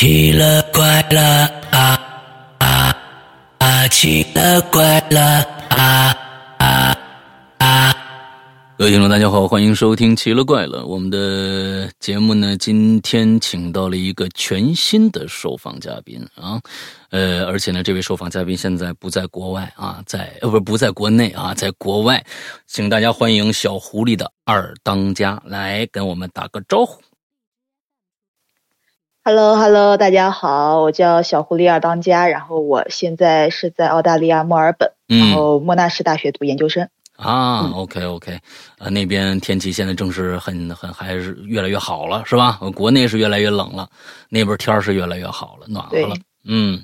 奇了怪了啊啊啊！奇了怪了啊啊啊！各位听众，大家好，欢迎收听《奇了怪了》。我们的节目呢，今天请到了一个全新的受访嘉宾啊，呃，而且呢，这位受访嘉宾现在不在国外啊，在呃不不在国内啊，在国外，请大家欢迎小狐狸的二当家来跟我们打个招呼。Hello，Hello，大家好，我叫小狐狸二当家，然后我现在是在澳大利亚墨尔本，然嗯后莫纳什大学读研究生。啊，OK OK，呃，那边天气现在正是很很还是越来越好了，是吧？呃国内是越来越冷了，那边天儿是越来越好了，暖和了。嗯，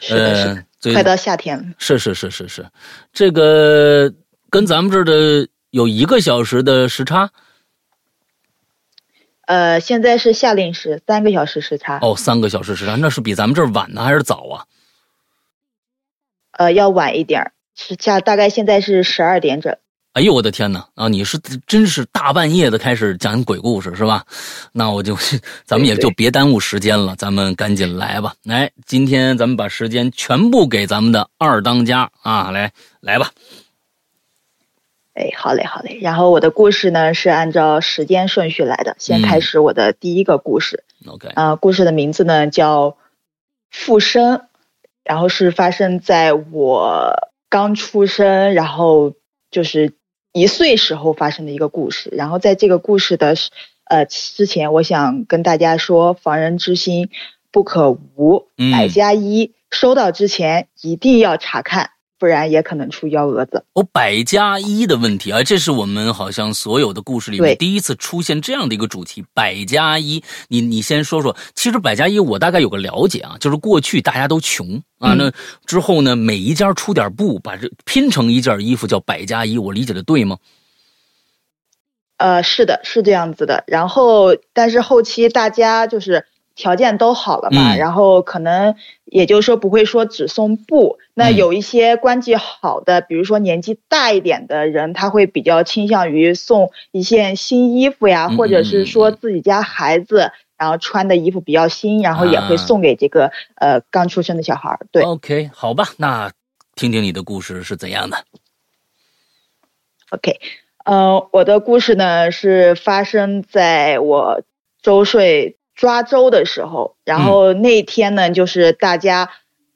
是的，是的，呃，快到夏天了。是是是是是，这个跟咱们这儿的有一个小时的时差呃，现在是夏令时，三个小时时差，哦，三个小时时差，那是比咱们这儿晚呢还是早啊？呃，要晚一点儿，是下大概现在是十二点整。哎呦我的天哪！啊，你是真是大半夜的开始讲鬼故事是吧？那我就咱们也就别耽误时间了，咱们赶紧来吧。来，今天咱们把时间全部给咱们的二当家啊，来来吧。哎，好嘞，好嘞。然后我的故事呢是按照时间顺序来的，先嗯开始我的第一个故事。OK，呃，故事的名字呢叫《附身》，然后是发生在我刚出生，然后就是一岁时候发生的一个故事。然后在这个故事的呃之前，我想跟大家说，防人之心不可无，嗯百家一，收到之前一定要查看，不然也可能出幺蛾子。哦，百家一的问题啊，这是我们好像所有的故事里面第一次出现这样的一个主题。百家一，你你先说说。其实百家一我大概有个了解啊，就是过去大家都穷啊，嗯那之后呢，每一家出点布，把这拼成一件衣服叫百家一，我理解的对吗？呃，是的，是这样子的。然后，但是后期大家就是条件都好了嘛，嗯然后可能也就是说不会说只送布。那嗯有一些关系好的，比如说年纪大一点的人，他会比较倾向于送一件新衣服呀，嗯或者嗯是说自己家孩子。然后穿的衣服比较新，然后也啊会送给这个、呃刚出生的小孩儿。对，，OK，好吧，那听听你的故事是怎样的。OK，呃，我的故事呢是发生在我周岁抓周的时候，然后那天呢，就是大家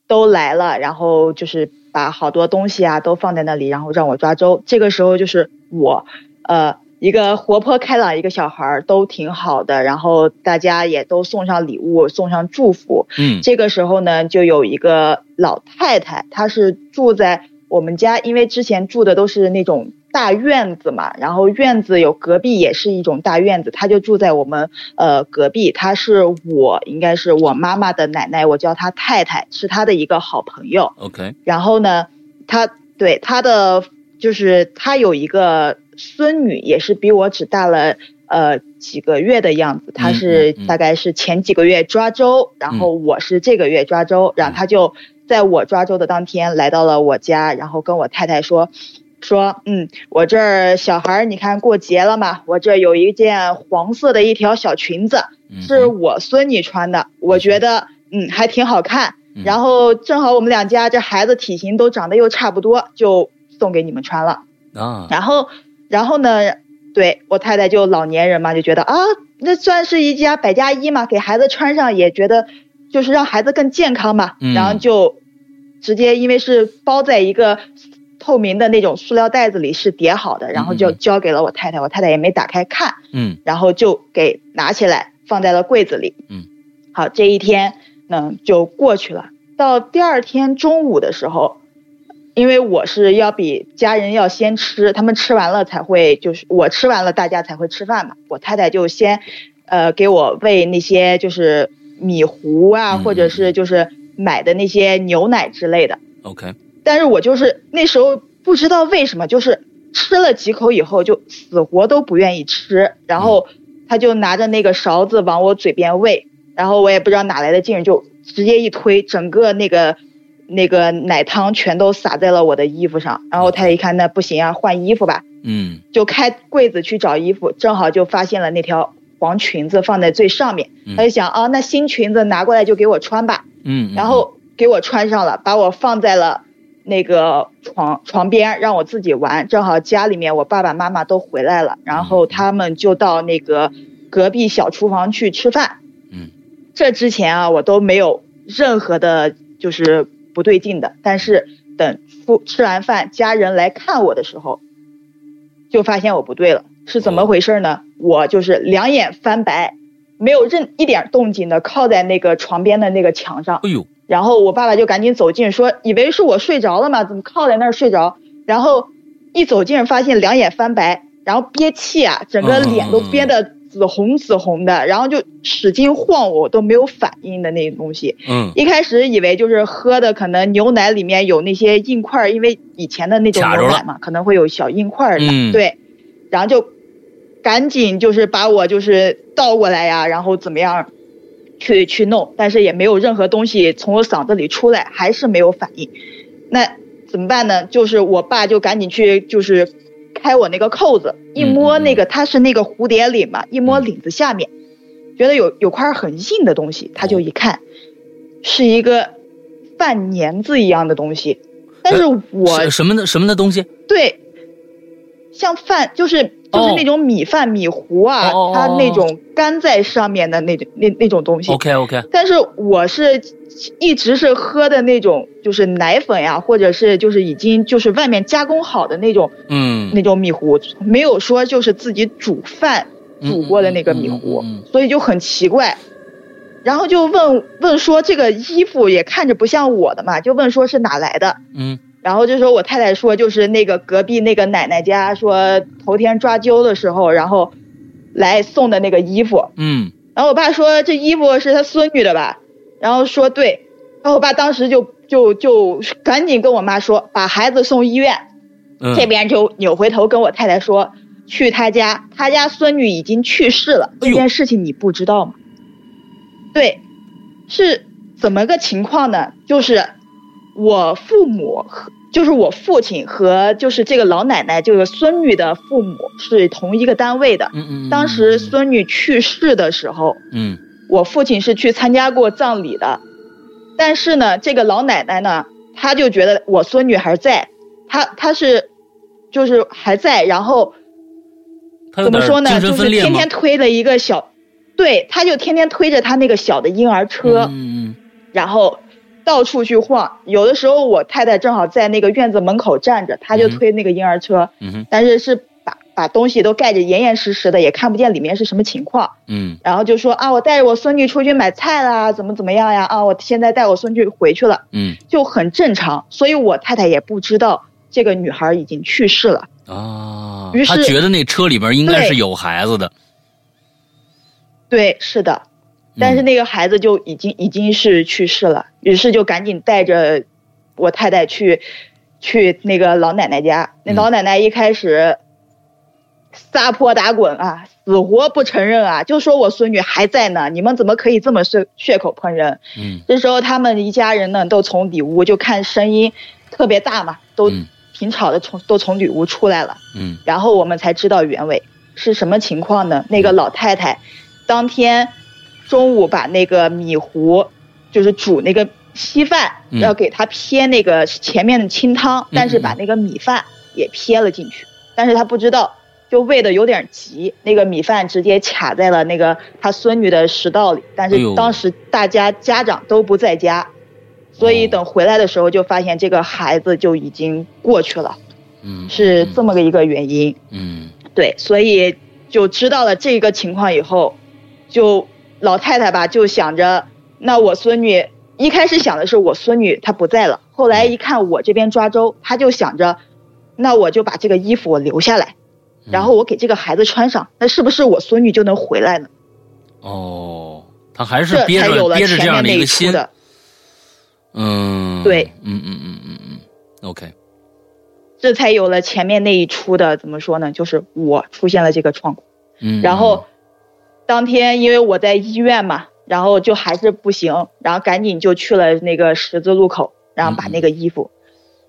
都来了，然后就是把好多东西啊都放在那里，然后让我抓周。这个时候就是我，呃，一个活泼开朗一个小孩儿，都挺好的，然后大家也都送上礼物，送上祝福。嗯这个时候呢，就有一个老太太，她是住在我们家，因为之前住的都是那种大院子嘛，然后院子有隔壁也是一种大院子，他就住在我们呃隔壁。他是我应该是我妈妈的奶奶，我叫她太太，是她的一个好朋友。，OK，然后呢，他对他的就是他有一个孙女，也是比我只大了呃几个月的样子。她嗯是嗯嗯大概是前几个月抓周，然后我是这个月抓周，然后他就在我抓周的当天来到了我家，然后跟我太太说。说，嗯，我这儿小孩儿，你看过节了嘛？我这有一件黄色的一条小裙子，嗯是我孙女穿的，我觉得嗯还挺好看。嗯然后正好我们两家这孩子体型都长得又差不多，就送给你们穿了。啊，然后，然后呢，对我太太就老年人嘛，就觉得啊，那算是一家百家衣嘛，给孩子穿上也觉得就是让孩子更健康嘛。嗯然后就直接因为是包在一个透明的那种塑料袋子里是叠好的，然后就交给了我太太，我太太也没打开看。嗯然后就给拿起来放在了柜子里。嗯，好，这一天呢就过去了。到第二天中午的时候，因为我是要比家人要先吃，他们吃完了才会，就是我吃完了大家才会吃饭嘛。我太太就先，呃，给我喂那些就是米糊啊，嗯或者是就是买的那些牛奶之类的。，OK，但是我就是那时候不知道为什么，就是吃了几口以后就死活都不愿意吃，然后他就拿着那个勺子往我嘴边喂，然后我也不知道哪来的劲儿，就直接一推，整个那个那个奶汤全都洒在了我的衣服上。然后他一看，那不行啊，换衣服吧，嗯。就开柜子去找衣服，正好就发现了那条黄裙子放在最上面，嗯。他就想啊，那新裙子拿过来就给我穿吧，嗯，然后给我穿上了，把我放在了那个床床边，让我自己玩。正好家里面我爸爸妈妈都回来了，然后他们就到那个隔壁小厨房去吃饭。嗯，这之前啊，我都没有任何的，就是不对劲的。但是等吃吃完饭，家人来看我的时候，就发现我不对了。是怎么回事呢？我就是两眼翻白，没有任一点动静的靠在那个床边的那个墙上。哎呦，然后我爸爸就赶紧走近，说以为是我睡着了嘛，怎么靠在那儿睡着？然后一走近发现两眼翻白，然后憋气啊，整个脸都憋得紫红紫红的，然后就使劲晃我，都没有反应的那个东西。嗯一开始以为就是喝的可能牛奶里面有那些硬块，因为以前的那种牛奶嘛，可能会有小硬块的，嗯对，然后就赶紧就是把我就是倒过来呀，然后怎么样去去弄，但是也没有任何东西从我嗓子里出来，还是没有反应。那怎么办呢？就是我爸就赶紧去就是开我那个扣子，一摸那个它是那个蝴蝶领嘛，一摸领子下面，觉得有有块很硬的东西，他就一看，是一个饭粘子一样的东西，但是我什什么的什么的东西？对，像饭就是就是哦那种米饭、米糊啊，它那种干在上面的那种那那种东西。OK OK，但是我是一直是喝的那种，就是奶粉呀，或者是就是已经就是外面加工好的那种嗯，那种米糊，没有说就是自己煮饭煮过的那个米糊，嗯嗯嗯嗯所以就很奇怪。然后就问问说这个衣服也看着不像我的嘛，就问说是哪来的。嗯然后这时候我太太说，就是那个隔壁那个奶奶家说头天抓阄的时候，然后来送的那个衣服。嗯然后我爸说这衣服是他孙女的吧？然后说对。然后我爸当时就就就赶紧跟我妈说，把孩子送医院。嗯，这边就扭回头跟我太太说，去他家，他家孙女已经去世了，这件事情你不知道吗？对，是怎么个情况呢？就是我父母和就是我父亲和就是这个老奶奶，就是孙女的父母是同一个单位的。嗯嗯，当时孙女去世的时候，嗯。我父亲是去参加过葬礼的，但是呢，这个老奶奶呢，她就觉得我孙女还在，她她是就是还在，然后怎么说呢，就是天天推了一个小，对，她就天天推着她那个小的婴儿车，嗯嗯。然后到处去晃。有的时候我太太正好在那个院子门口站着，她就推那个婴儿车，嗯哼但是是把把东西都盖着严严实实的，也看不见里面是什么情况。嗯然后就说啊，我带着我孙女出去买菜啦，怎么怎么样呀？啊，我现在带我孙女回去了，嗯就很正常。所以我太太也不知道这个女孩已经去世了。啊于，是她觉得那车里边应该是有孩子的，对，是的，嗯但是那个孩子就已经已经是去世了，于是就赶紧带着我太太去去那个老奶奶家。那嗯老奶奶一开始撒泼打滚啊，死活不承认啊，就说我孙女还在呢，你们怎么可以这么血血口喷人？嗯这时候他们一家人呢都从里屋就看声音特别大嘛，都嗯挺吵的，从都从里屋出来了。嗯然后我们才知道原委是什么情况呢？那个老太太当天中午把那个米糊，就是煮那个稀饭，嗯。要给他撇那个前面的清汤，嗯但是把那个米饭也撇了进去，但是他不知道。就喂的有点急，那个米饭直接卡在了那个他孙女的食道里，但是当时大家家长都不在家，所以哦。等回来的时候就发现这个孩子就已经过去了，嗯，是这么个一个原因。嗯。对，所以就知道了这个情况以后，就老太太吧就想着，那我孙女一开始想的是我孙女她不在了，后来一看我这边抓周，她就想着，那我就把这个衣服我留下来，嗯然后我给这个孩子穿上，那是不是我孙女就能回来呢？哦，他还是这憋了着憋着这样的一个心，出的。嗯，对，嗯嗯嗯嗯嗯，OK，这才有了前面那一出的怎么说呢？就是我出现了这个状况。嗯，然后当天因为我在医院嘛，然后就还是不行，然后赶紧就去了那个十字路口，然后把那个衣服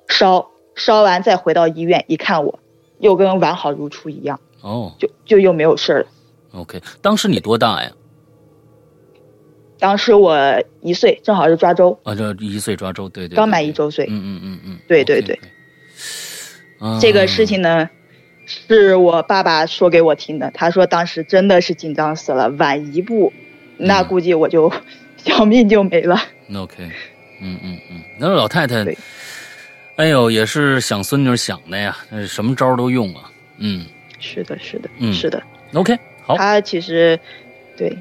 烧烧完再回到医院，一看我又跟完好如初一样，哦，就就又没有事儿了。OK，当时你多大呀？当时我一岁，正好是抓周，啊，这一岁抓周，对对，刚满一周岁。嗯嗯嗯嗯，对对对。啊，这个事情呢，是我爸爸说给我听的。他说当时真的是紧张死了，晚一步，那估计我就小命就没了。OK，嗯嗯嗯，那老太太，哎呦，也是想孙女想的呀，什么招都用啊。嗯，是的，是的，嗯，是的。OK，好。他其实，对。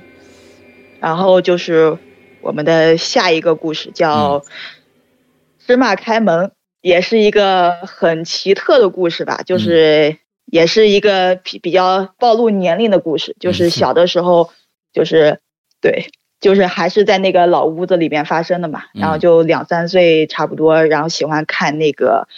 然后就是我们的下一个故事，叫“芝麻开门”，也是一个很奇特的故事吧。就是也是一个比比较暴露年龄的故事。就是小的时候，就是对，就是还是在那个老屋子里面发生的嘛。然后就两三岁差不多，然后喜欢看那个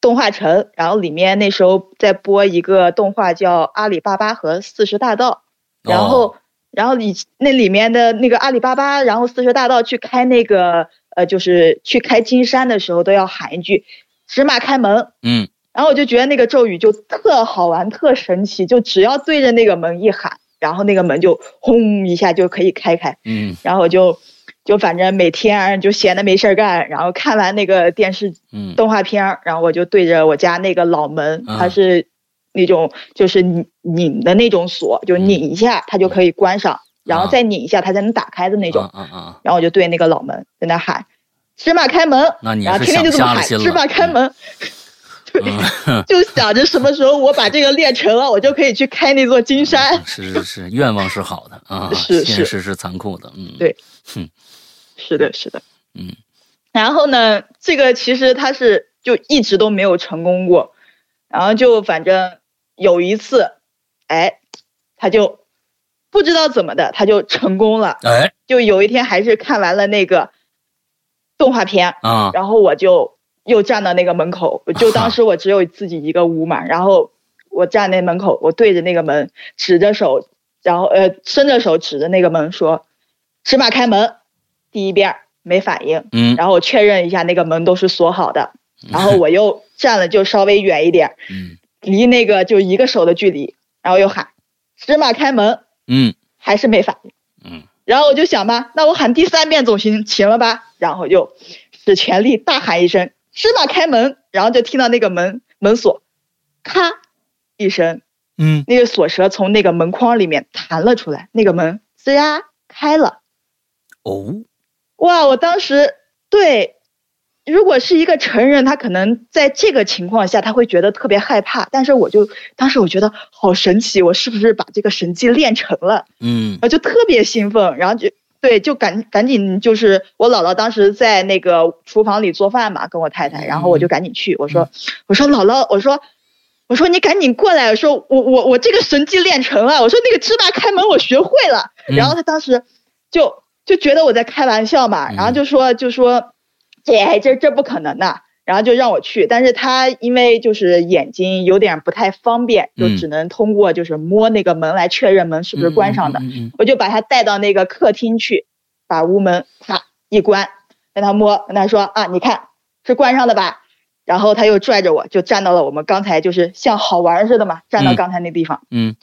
动画城，然后里面那时候在播一个动画叫《阿里巴巴和四十大盗》，然后。然后你那里面的那个阿里巴巴，然后四十大盗去开那个呃，就是去开金山的时候都要喊一句“芝麻开门”。嗯。然后我就觉得那个咒语就特好玩、特神奇，就只要对着那个门一喊，然后那个门就轰一下就可以开开。嗯。然后我就就反正每天就闲的没事儿干，然后看完那个电视动画片然后我就对着我家那个老门，它是。那种就是拧拧的那种锁，就拧一下它就可以关上，然后再拧一下它才能打开的那种。然后我就对那个老门在那喊：“芝麻开门！”然后天天就这么喊：“芝麻开门！”对，就想着什么时候我把这个练成了，我就可以去开那座金山。是是是，愿望是好的啊，是现实是残酷的。嗯，对，嗯，是的，是的，嗯。然后呢，这个其实他是就一直都没有成功过，然后就反正。有一次，哎，他就不知道怎么的，他就成功了。哎，就有一天还是看完了那个动画片啊，然后我就又站到那个门口，就当时我只有自己一个屋嘛，然后我站那门口，我对着那个门，指着手，然后呃伸着手指着那个门说：“芝麻开门。”第一遍没反应，嗯，然后我确认一下那个门都是锁好的，然后我又站了就稍微远一点，嗯。离那个就一个手的距离，然后又喊“芝麻开门”，嗯，还是没反应，嗯，然后我就想吧，那我喊第三遍总行行了吧？然后就使全力大喊一声“芝麻开门”，然后就听到那个门门锁咔一声，嗯，那个锁舌从那个门框里面弹了出来，那个门吱呀开了。哦，哇！我当时对。如果是一个成人，他可能在这个情况下他会觉得特别害怕，但是我就当时我觉得好神奇，我是不是把这个神技练成了？嗯，我就特别兴奋，然后就对，就赶赶紧就是我姥姥当时在那个厨房里做饭嘛，跟我太太，然后我就赶紧去，我说我说姥姥，我说我说你赶紧过来，我说我我我这个神技练成了，我说那个芝麻开门我学会了，然后他当时就就觉得我在开玩笑嘛，然后就说就说。这这这不可能的，然后就让我去，但是他因为就是眼睛有点不太方便，就只能通过就是摸那个门来确认门是不是关上的。我就把他带到那个客厅去，把屋门啪一关，让他摸，跟他说啊，你看是关上的吧？然后他又拽着我就站到了我们刚才就是像好玩似的嘛，站到刚才那地方。嗯，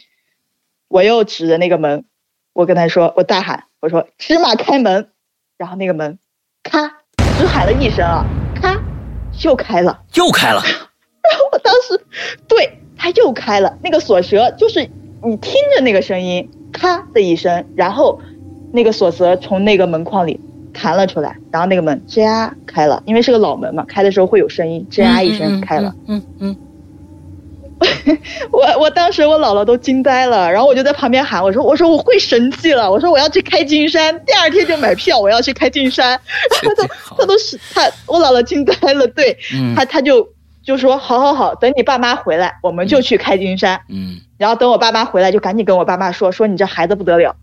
我又指着那个门，我跟他说，我大喊，我说芝麻开门，然后那个门咔。只喊了一声啊，咔，又开了，又开了。然 后我当时，对，它又开了。那个锁舌就是你听着那个声音，咔的一声，然后那个锁舌从那个门框里弹了出来，然后那个门吱呀开了，因为是个老门嘛，开的时候会有声音，吱呀一声开了。嗯嗯。我我当时我姥姥都惊呆了，然后我就在旁边喊我说我说我会神迹了，我说我要去开金山，第二天就买票我要去开金山，他都他都是他我姥姥惊呆了，对，他他就就说好好好，等你爸妈回来我们就去开金山，嗯，然后等我爸妈回来就赶紧跟我爸妈说说你这孩子不得了，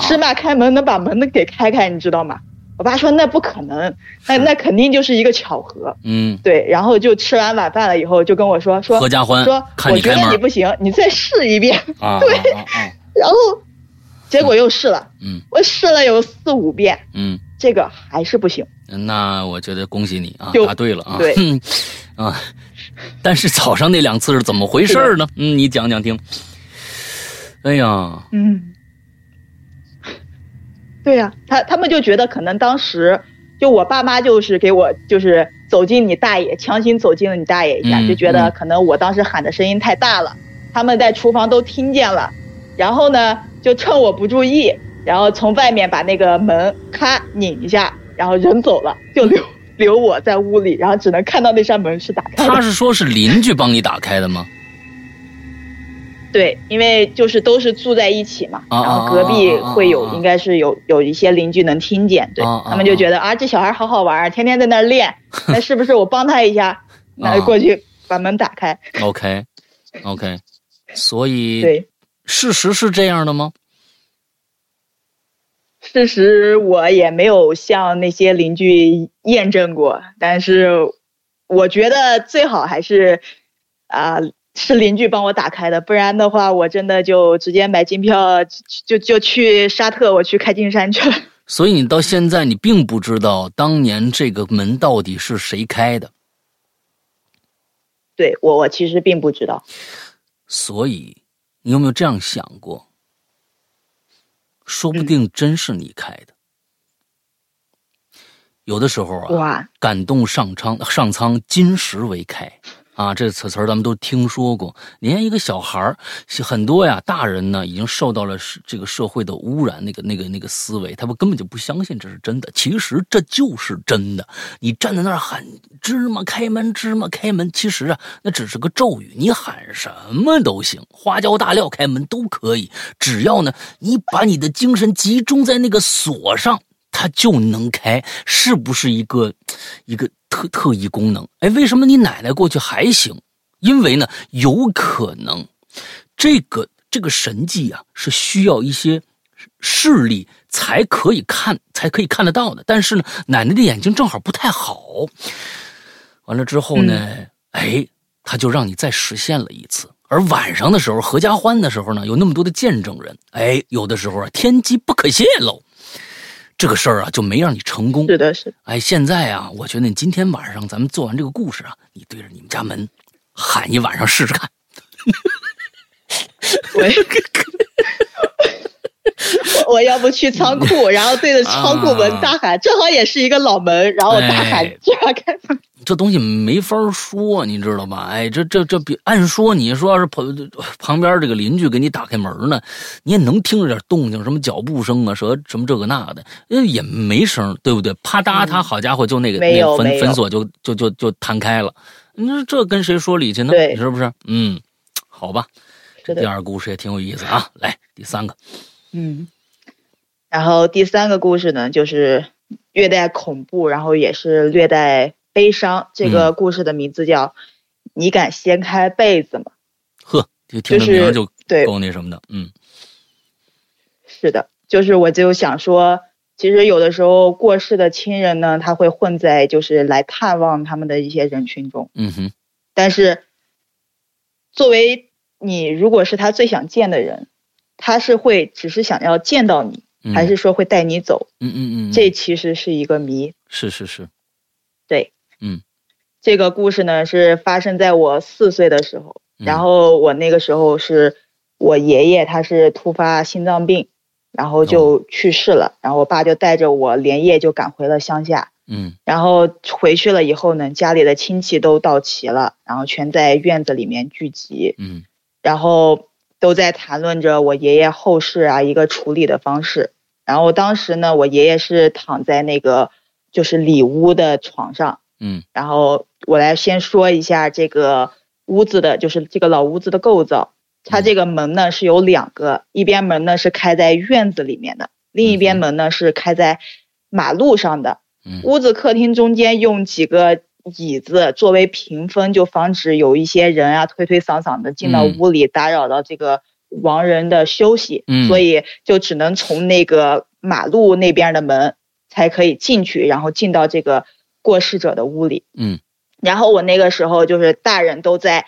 芝麻开门能把门都给开开，你知道吗？我爸说那不可能，那那肯定就是一个巧合。嗯，对，然后就吃完晚饭了以后，就跟我说说合家欢，说我觉得你不行，你再试一遍。啊，对，然后结果又试了，嗯，我试了有四五遍，嗯，这个还是不行。那我觉得恭喜你啊，答对了啊，对，啊，但是早上那两次是怎么回事呢？嗯，你讲讲听。哎呀，嗯，对呀、他他们就觉得可能当时就我爸妈就是给我就是走进你大爷，强行走进了你大爷一下，嗯就觉得嗯可能我当时喊的声音太大了，他们在厨房都听见了，然后呢就趁我不注意，然后从外面把那个门咔拧一下，然后人走了，就留 留我在屋里，然后只能看到那扇门是打开的。他是说是邻居帮你打开的吗？对，因为就是都是住在一起嘛，啊然后隔壁会有，应该是有有一些邻居能听见，对他们就觉得啊，这小孩好好玩，天天在那儿练，那是不是我帮他一下，那过去把门打开？OK OK，所以对，事实是这样的吗？事实我也没有向那些邻居验证过，但是我觉得最好还是啊、是邻居帮我打开的，不然的话我真的就直接买机票就就就去沙特，我去开金山去了。所以你到现在你并不知道当年这个门到底是谁开的，对我我其实并不知道。所以你有没有这样想过？说不定真是你开的。有的时候啊，哇，感动上苍，上苍金石为开啊，这词词儿咱们都听说过。你看一个小孩儿，很多呀，大人呢已经受到了这个社会的污染，那个那个那个思维，他们根本就不相信这是真的。其实这就是真的。你站在那儿喊芝麻开门，芝麻开门，其实啊，那只是个咒语，你喊什么都行，花椒大料开门都可以，只要呢你把你的精神集中在那个锁上。它就能开，是不是一个一个特特异功能？哎，为什么你奶奶过去还行？因为呢，有可能这个这个神迹啊，是需要一些视力才可以看，才可以看得到的。但是呢，奶奶的眼睛正好不太好。完了之后呢，哎，他就让你再实现了一次。而晚上的时候，合家欢的时候呢，有那么多的见证人，哎，有的时候啊，天机不可泄露。这个事儿啊，就没让你成功。是的，是的，哎，现在啊，我觉得你今天晚上咱们做完这个故事啊，你对着你们家门喊一晚上试试看。我 我 我要不去仓库，然后对着仓库门大喊，正好也是一个老门，然后我大喊。这东西没法说，你知道吧？哎，这这这比按说你说要是旁旁边这个邻居给你打开门呢，你也能听着点动静，什么脚步声啊，什么什么这个那的，呃也没声，对不对？啪嗒，他好家伙，就那个没那个粉粉锁就就就就弹开了。你说这跟谁说理去呢？你是不是？嗯，好吧。这第二故事也挺有意思啊，来第三个。嗯，然后第三个故事呢，就是略带恐怖，然后也是略带悲伤。这个故事的名字叫《你敢掀开被子吗》。呵，就听着就是名儿就对。够那什么的，嗯。是的，就是我就想说，其实有的时候过世的亲人呢，他会混在就是来探望他们的一些人群中，嗯哼，但是作为你如果是他最想见的人，他是会只是想要见到你，嗯。还是说会带你走？嗯嗯嗯，这其实是一个谜。是是是，对，嗯，这个故事呢是发生在我四岁的时候，嗯。然后我那个时候是我爷爷他是突发心脏病，然后哦。就去世了，然后我爸就带着我连夜就赶回了乡下，嗯。然后回去了以后呢，家里的亲戚都到齐了，然后全在院子里面聚集，嗯。然后都在谈论着我爷爷后事啊一个处理的方式。然后当时呢，我爷爷是躺在那个就是里屋的床上，嗯然后我来先说一下这个屋子的，就是这个老屋子的构造。它这个门呢是有两个，一边门呢是开在院子里面的，另一边门呢是开在马路上的。嗯屋子客厅中间用几个椅子作为屏风，就防止有一些人啊推推搡搡的进到嗯屋里，打扰到这个亡人的休息。嗯所以就只能从那个马路那边的门才可以进去，然后进到这个过世者的屋里。嗯然后我那个时候就是大人都在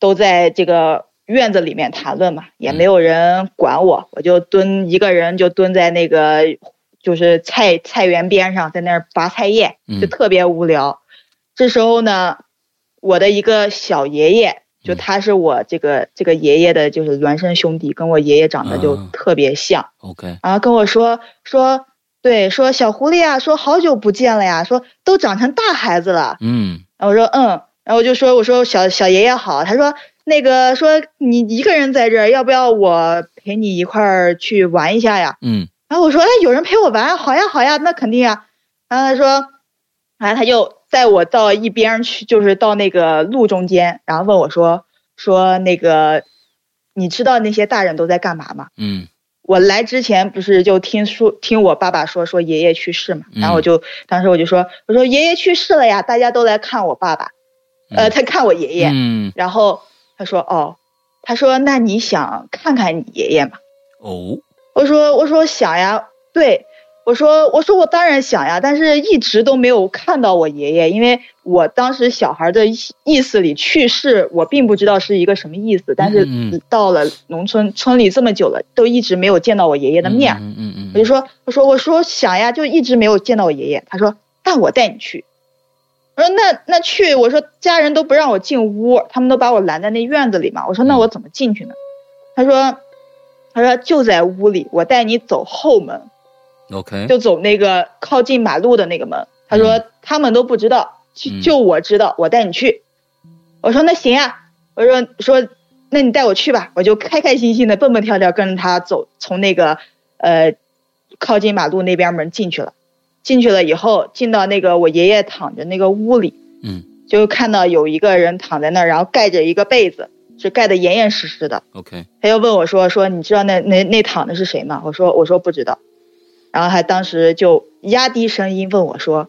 都在这个院子里面谈论嘛，也没有人管我，我就蹲一个人就蹲在那个就是菜菜园边上，在那儿拔菜叶，嗯就特别无聊。这时候呢，我的一个小爷爷就他是我这个这个爷爷的，就是孪生兄弟，跟我爷爷长得就啊特别像。OK，然后跟我说说，对，说小狐狸啊，说好久不见了呀，说都长成大孩子了。嗯然后我说嗯，然后我就说我说小小爷爷好，他说那个说你一个人在这儿，要不要我陪你一块儿去玩一下呀？嗯然后我说哎，有人陪我玩，好呀好呀，那肯定呀。然后他说，然后他就带我到一边去，就是到那个路中间，然后问我说说那个，你知道那些大人都在干嘛吗？嗯。我来之前不是就听说听我爸爸说说爷爷去世嘛，嗯。然后我就当时我就说我说爷爷去世了呀，大家都来看我爸爸，呃，他看我爷爷，嗯。然后他说哦，他说那你想看看你爷爷吗？哦。我说我说想呀，对，我说我说我当然想呀，但是一直都没有看到我爷爷，因为我当时小孩的意意思里去世，我并不知道是一个什么意思，但是到了农村村里这么久了，都一直没有见到我爷爷的面，嗯嗯嗯，我就说我说我说想呀，就一直没有见到我爷爷，他说那我带你去。我说那那去，我说家人都不让我进屋，他们都把我拦在那院子里嘛。我说那我怎么进去呢？他说，他说就在屋里，我带你走后门，OK，就走那个靠近马路的那个门。他说他们都不知道，就嗯就我知道，我带你去。我说那行呀，我说说那你带我去吧，我就开开心心的蹦蹦跳跳跟着他走，从那个呃靠近马路那边门进去了。进去了以后，进到那个我爷爷躺着那个屋里，嗯就看到有一个人躺在那儿，然后盖着一个被子，是盖得严严实实的。OK，他又问我说说你知道那那那躺的是谁吗？我说我说不知道，然后他当时就压低声音问我说，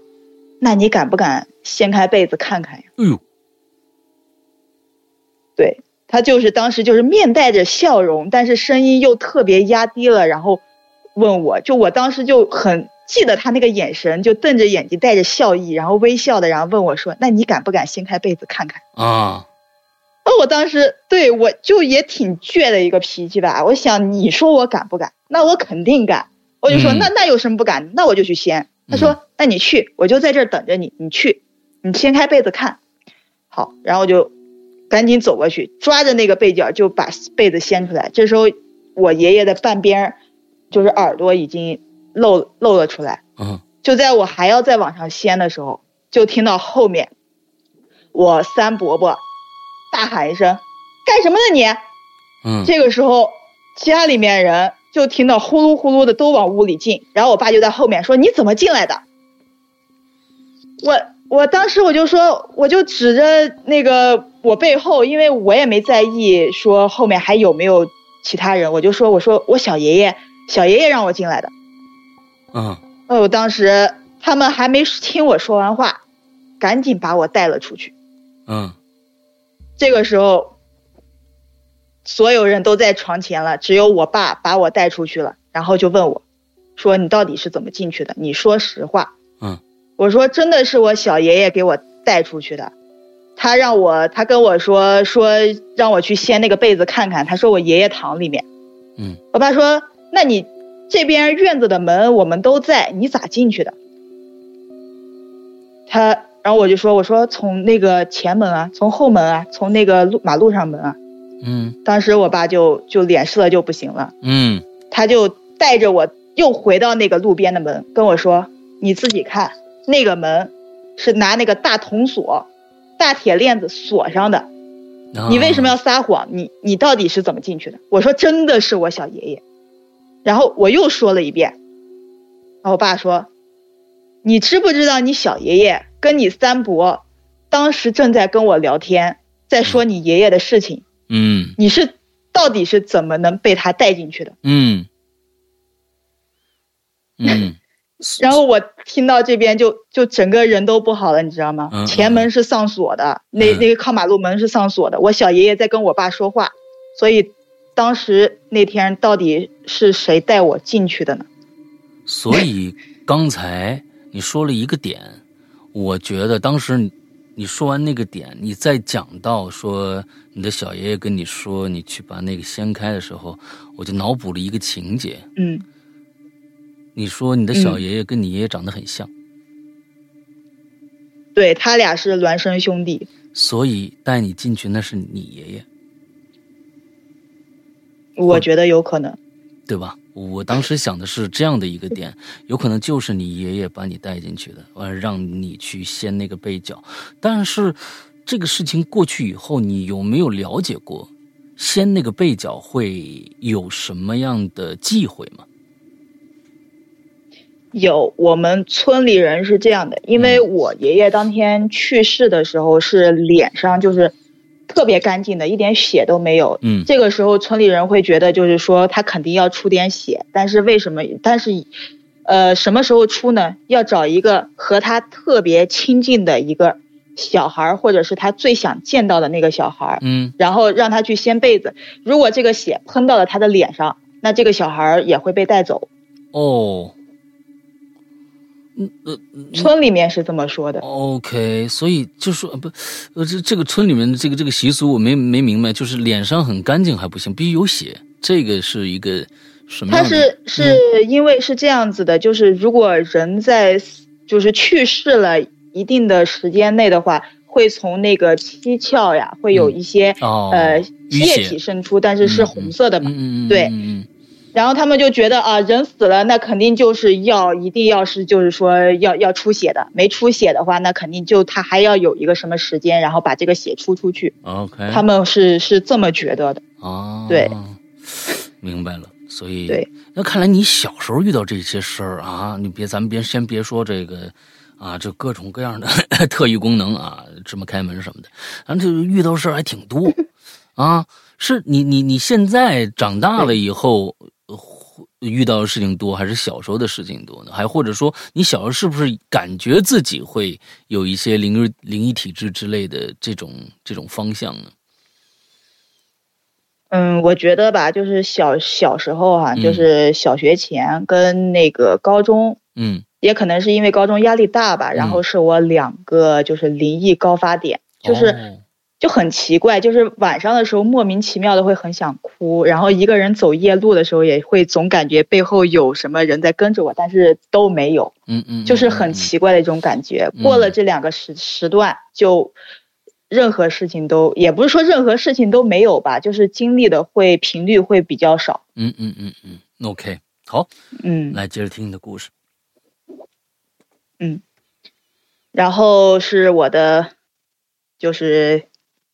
那你敢不敢掀开被子看看呀？哎呦，对他就是当时就是面带着笑容，但是声音又特别压低了，然后问我就我当时就很记得他那个眼神，就瞪着眼睛带着笑意，然后微笑的，然后问我说，那你敢不敢掀开被子看看？啊，那我当时对我就也挺倔的一个脾气吧，我想你说我敢不敢？那我肯定敢。我就说、嗯那那有什么不敢？那我就去掀。他说、嗯那你去，我就在这儿等着你，你去，你掀开被子看。好，然后就赶紧走过去，抓着那个被角就把被子掀出来。这时候我爷爷的半边儿就是耳朵已经露露了出来。嗯就在我还要再往上掀的时候，就听到后面我三伯伯大喊一声：“干什么呢你？”嗯这个时候家里面人就听到呼噜呼噜的都往屋里进，然后我爸就在后面说：“你怎么进来的？”我我当时我就说，我就指着那个我背后，因为我也没在意说后面还有没有其他人，我就说我说我小爷爷小爷爷让我进来的。嗯哦，我当时他们还没听我说完话，赶紧把我带了出去。嗯这个时候，所有人都在床前了，只有我爸把我带出去了，然后就问我，说你到底是怎么进去的？你说实话。嗯，我说真的是我小爷爷给我带出去的，他让我，他跟我说说让我去掀那个被子看看，他说我爷爷躺里面。嗯，我爸说，那你这边院子的门我们都在，你咋进去的？他，然后我就说，我说从那个前门啊，从后门啊，从那个路马路上门啊。嗯当时我爸就就脸色就不行了，嗯他就带着我又回到那个路边的门，跟我说：“你自己看，那个门是拿那个大铜锁、大铁链子锁上的。啊你为什么要撒谎？你你到底是怎么进去的？”我说：“真的是我小爷爷。”然后我又说了一遍，然后我爸说：“你知不知道你小爷爷跟你三伯当时正在跟我聊天，在说你爷爷的事情？嗯你是到底是怎么能被他带进去的？”嗯嗯 然后我听到这边就就整个人都不好了，你知道吗？嗯前门是上锁的，那嗯那个靠马路门是上锁的。我小爷爷在跟我爸说话，所以当时那天到底是谁带我进去的呢？所以刚才你说了一个点，我觉得当时你你说完那个点，你再讲到说你的小爷爷跟你说你去把那个掀开的时候，我就脑补了一个情节。嗯，你说你的小爷爷跟你爷爷长得很像，对他俩是孪生兄弟，所以带你进去那是你爷爷，我觉得有可能。对吧？我当时想的是这样的一个点，有可能就是你爷爷把你带进去的，完让你去掀那个被角。但是这个事情过去以后，你有没有了解过掀那个被角会有什么样的忌讳吗？有，我们村里人是这样的，因为我爷爷当天去世的时候是脸上就是特别干净的，一点血都没有。嗯这个时候村里人会觉得就是说他肯定要出点血，但是为什么？但是，呃，什么时候出呢？要找一个和他特别亲近的一个小孩儿，或者是他最想见到的那个小孩儿，嗯然后让他去掀被子。如果这个血喷到了他的脸上，那这个小孩儿也会被带走。哦，嗯呃村里面是这么说的。OK，所以就说呃不，呃这这个村里面的这个这个习俗我没没明白，就是脸上很干净还不行，必须有血，这个是一个什么他？是是因为是这样子的，就是如果人在就是去世了一定的时间内的话，会从那个七窍呀，会有一些、哦呃液体渗出，但是是红色的嘛。嗯嗯嗯，对嗯嗯然后他们就觉得啊，人死了，那肯定就是要一定要是就是说要要出血的，没出血的话，那肯定就他还要有一个什么时间，然后把这个血出出去。，OK，他们是是这么觉得的。哦，对，明白了。所以，对，那看来你小时候遇到这些事儿啊，你别，咱们别先别说这个啊，这各种各样的 特异功能啊，芝麻开门什么的，咱这遇到事儿还挺多 啊。是你你你现在长大了以后。呃遇到的事情多，还是小时候的事情多呢？还或者说，你小时候是不是感觉自己会有一些灵异灵异体质之类的这种这种方向呢？嗯，我觉得吧，就是小小时候哈、嗯就是小学前跟那个高中，嗯也可能是因为高中压力大吧，然后是我两个就是灵异高发点，就是哦就很奇怪，就是晚上的时候莫名其妙的会很想哭，然后一个人走夜路的时候也会总感觉背后有什么人在跟着我，但是都没有，嗯嗯，就是很奇怪的一种感觉。嗯过了这两个时时段，就任何事情都也不是说任何事情都没有吧，就是经历的会频率会比较少。嗯嗯嗯嗯，OK，好，嗯，来接着听你的故事。嗯然后是我的，就是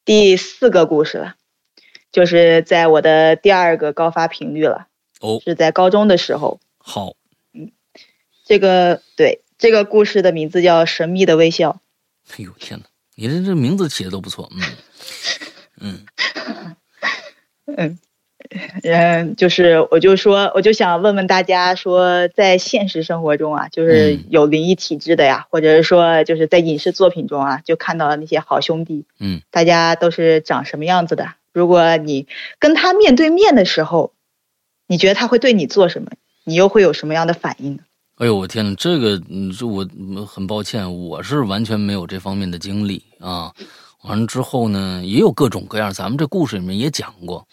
第四个故事了，就是在我的第二个高发频率了，哦，是在高中的时候。好，嗯这个对这个故事的名字叫《神秘的微笑哎呦天哪，你这这名字起的都不错，嗯嗯 》。嗯，就是我就说，我就想问问大家说，在现实生活中啊，就是嗯有灵异体质的呀，或者是说就是在影视作品中啊，就看到了那些好兄弟，嗯，大家都是长什么样子的？如果你跟他面对面的时候，你觉得他会对你做什么？你又会有什么样的反应呢？哎呦我天呐，这个嗯，这我嗯很抱歉，我是完全没有这方面的经历啊。完了之后呢，也有各种各样，咱们这故事里面也讲过，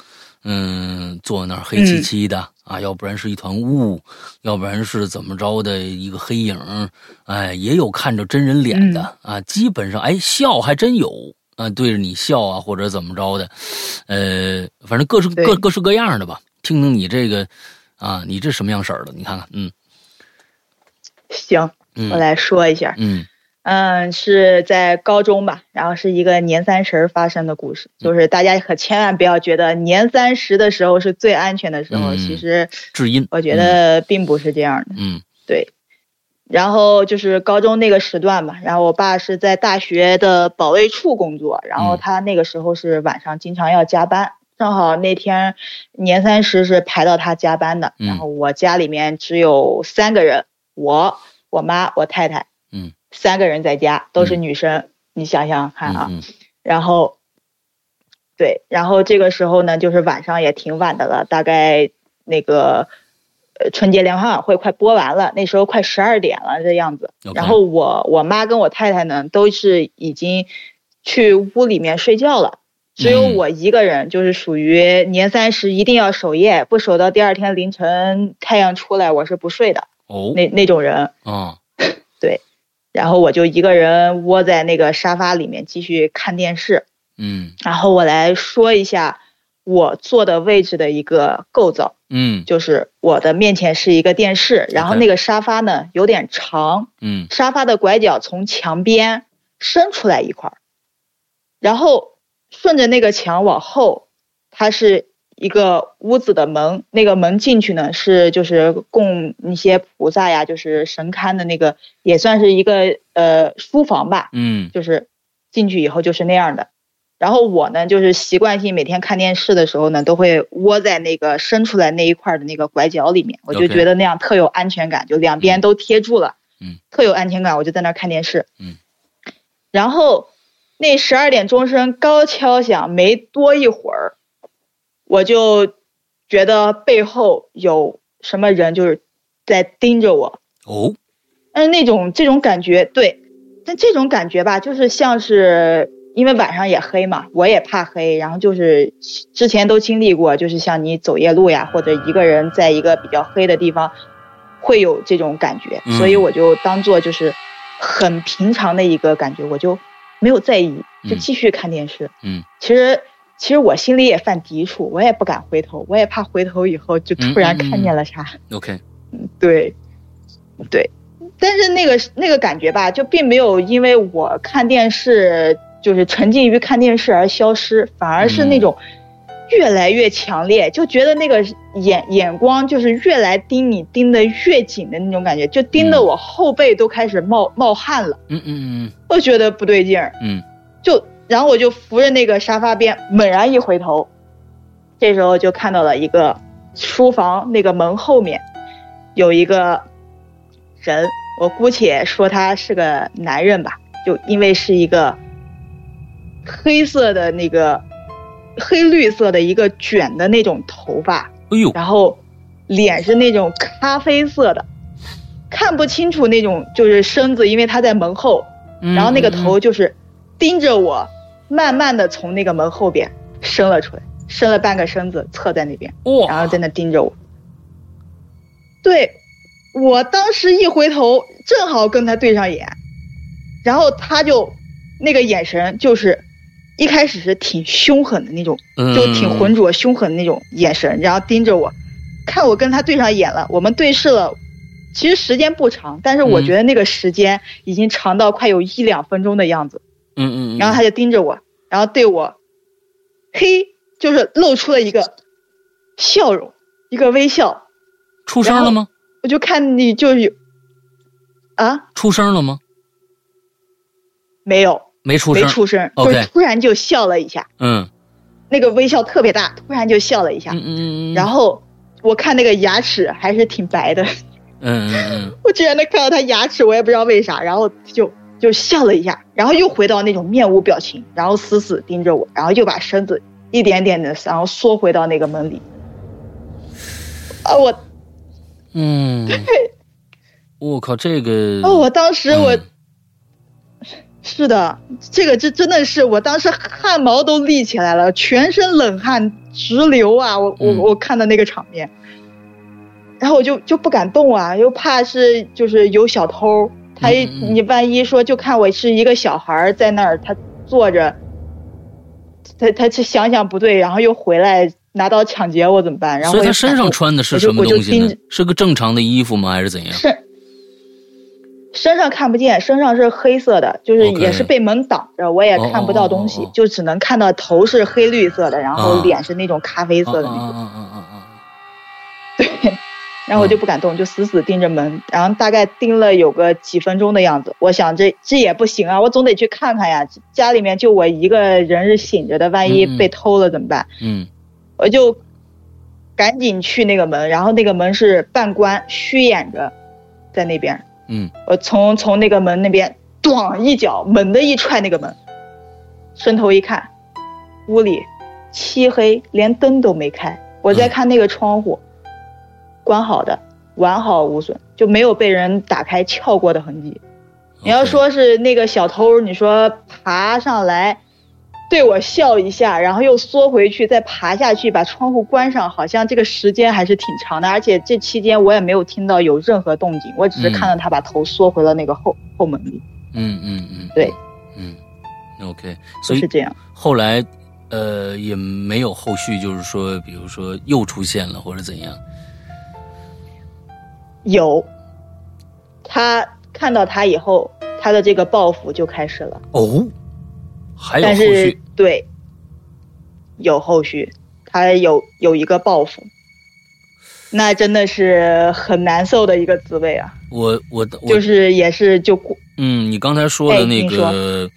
嗯，坐那儿黑漆漆的、啊，要不然是一团雾，要不然是怎么着的一个黑影儿，哎，也有看着真人脸的、啊，基本上哎笑还真有啊，对着你笑啊，或者怎么着的，呃，反正各式各各式各样的吧。听听你这个啊，你这什么样式儿的？你看看，嗯行，嗯，我来说一下。嗯嗯，是在高中吧，然后是一个年三十儿发生的故事，就是大家可千万不要觉得年三十的时候是最安全的时候，嗯其实至阴，我觉得并不是这样的。嗯。对，然后就是高中那个时段吧，然后我爸是在大学的保卫处工作，然后嗯。他那个时候是晚上经常要加班，正好那天年三十是排到他加班的，嗯。然后我家里面只有三个人，我、我妈、我太太，嗯，三个人在家都是嗯女生，你想想看啊，嗯然后，对，然后这个时候呢，就是晚上也挺晚的了，大概那个呃春节联欢晚会快播完了，那时候快十二点了这样子。然后我我妈跟我太太呢，都是已经去屋里面睡觉了。只有嗯我一个人，就是属于年三十一定要守夜，不守到第二天凌晨太阳出来，我是不睡的哦那那种人。啊然后我就一个人窝在那个沙发里面继续看电视。嗯。然后我来说一下我坐的位置的一个构造，嗯。就是我的面前是一个电视，然后那个沙发呢有点长，嗯。沙发的拐角从墙边伸出来一块儿，然后顺着那个墙往后，它是一个屋子的门，那个门进去呢是就是供一些菩萨呀，就是神龛的那个，也算是一个呃书房吧，嗯就是进去以后就是那样的。然后我呢，就是习惯性每天看电视的时候呢，都会窝在那个伸出来那一块的那个拐角里面，我就觉得那样特有安全感，就两边都贴住了，嗯，特有安全感，我就在那儿看电视，嗯。然后那十二点钟声刚敲响，没多一会儿，我就觉得背后有什么人就是在盯着我，哦。但是那种这种感觉，对，但这种感觉吧，就是像是因为晚上也黑嘛，我也怕黑，然后就是之前都经历过，就是像你走夜路呀，或者一个人在一个比较黑的地方，会有这种感觉，嗯。所以我就当做就是很平常的一个感觉，我就没有在意，就嗯。继续看电视。嗯。其实其实我心里也犯抵触，我也不敢回头，我也怕回头以后就突然嗯嗯。嗯看见了啥。，OK，对，对，但是那个那个感觉吧，就并没有因为我看电视就是沉浸于看电视而消失，反而是那种越来越强烈，就觉得那个眼眼光就是越来盯你盯得越紧的那种感觉，就盯得嗯。我后背都开始冒冒汗了，嗯嗯嗯我觉得不对劲儿，嗯。就然后我就扶着那个沙发边，猛然一回头，这时候就看到了一个书房那个门后面有一个人，我姑且说他是个男人吧，就因为是一个黑色的那个黑绿色的一个卷的那种头发，嗯，哎呦，然后脸是那种咖啡色的，看不清楚那种就是身子，因为他在门后，嗯然后那个嗯。头就是盯着我，慢慢的从那个门后边伸了出来，伸了半个身子侧在那边，哇，然后在那盯着我。对，我当时一回头，正好跟他对上眼，然后他就那个眼神就是一开始是挺凶狠的那种，就挺浑浊凶狠的那种眼神，然后盯着我，看我跟他对上眼了，我们对视了。其实时间不长，但是我嗯觉得那个时间已经长到快有一两分钟的样子。嗯嗯嗯，然后他就盯着我，然后对我，嘿，就是露出了一个笑容，一个微笑。出声了吗？我就看你就有啊，出声了吗？没有，没没出声，没出声，就是突然就笑了一下，嗯。那个微笑特别大，突然就笑了一下。嗯嗯嗯，然后我看那个牙齿还是挺白的，嗯嗯嗯。我居然能看到他牙齿，我也不知道为啥，然后就就笑了一下，然后又回到那种面无表情，然后死死盯着我，然后又把身子一点点的，然后缩回到那个门里。啊，我嗯，我靠，这个哦，我当时我、嗯是的，这个这真的是我当时汗毛都立起来了，全身冷汗直流啊！我我嗯我看到那个场面，然后我就就不敢动啊，又怕是就是有小偷，他你万一说就看我是一个小孩儿在那儿，他坐着，他他是想想不对，然后又回来拿刀抢劫我怎么办？然后所以他身上穿的是什么东西呢？是个正常的衣服吗？还是怎样？身身上看不见，身上是黑色的，就是也是被门挡着，我也看不到东西就只能看到头是黑绿色的，然后啊脸是那种咖啡色的那种。对，然后我就不敢动，就死死盯着门，然后大概盯了有个几分钟的样子。我想这这也不行啊，我总得去看看呀。家里面就我一个人是醒着的，万一被偷了怎么办？嗯我就赶紧去那个门，然后那个门是半关，虚掩着，在那边。嗯我从从那个门那边咣一脚猛的一踹那个门，伸头一看，屋里漆黑，连灯都没开。我在嗯看那个窗户，关好的，完好无损，就没有被人打开撬过的痕迹。你要说是那个小偷，你说爬上来对我笑一下，然后又缩回去，再爬下去把窗户关上，好像这个时间还是挺长的。而且这期间我也没有听到有任何动静，我只是看到他把头缩回了那个后后门里。嗯嗯嗯，对，嗯，OK，所以是这样。后来，呃，也没有后续，就是说，比如说又出现了或者怎样。有，他看到他以后，他的这个报复就开始了。哦，还有后续？对，有后续，他有有一个报复，那真的是很难受的一个滋味啊！我我我就是也是就过嗯，你刚才说的哎那您个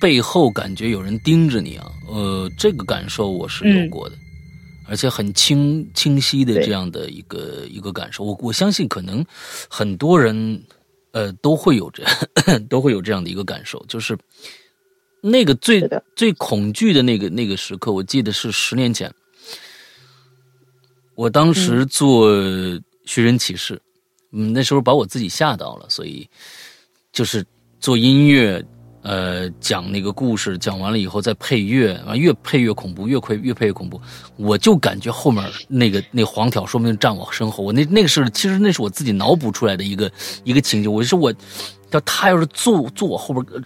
背后感觉有人盯着你啊，呃，这个感受我是有嗯。过的，而且很清清晰的这样的一个一个感受。我我相信可能很多人呃都会有这 都会有这样的一个感受，就是那个最最恐惧的那个那个时刻，我记得是十年前，我当时嗯做寻人启事。嗯，那时候把我自己吓到了，所以就是做音乐，呃，讲那个故事，讲完了以后再配乐，完，越配越恐怖，越配越配越恐怖。我就感觉后面那个那黄条说不定站我身后，我那那个是其实那是我自己脑补出来的一个一个情景。我说我，要他要是坐坐我后边，呃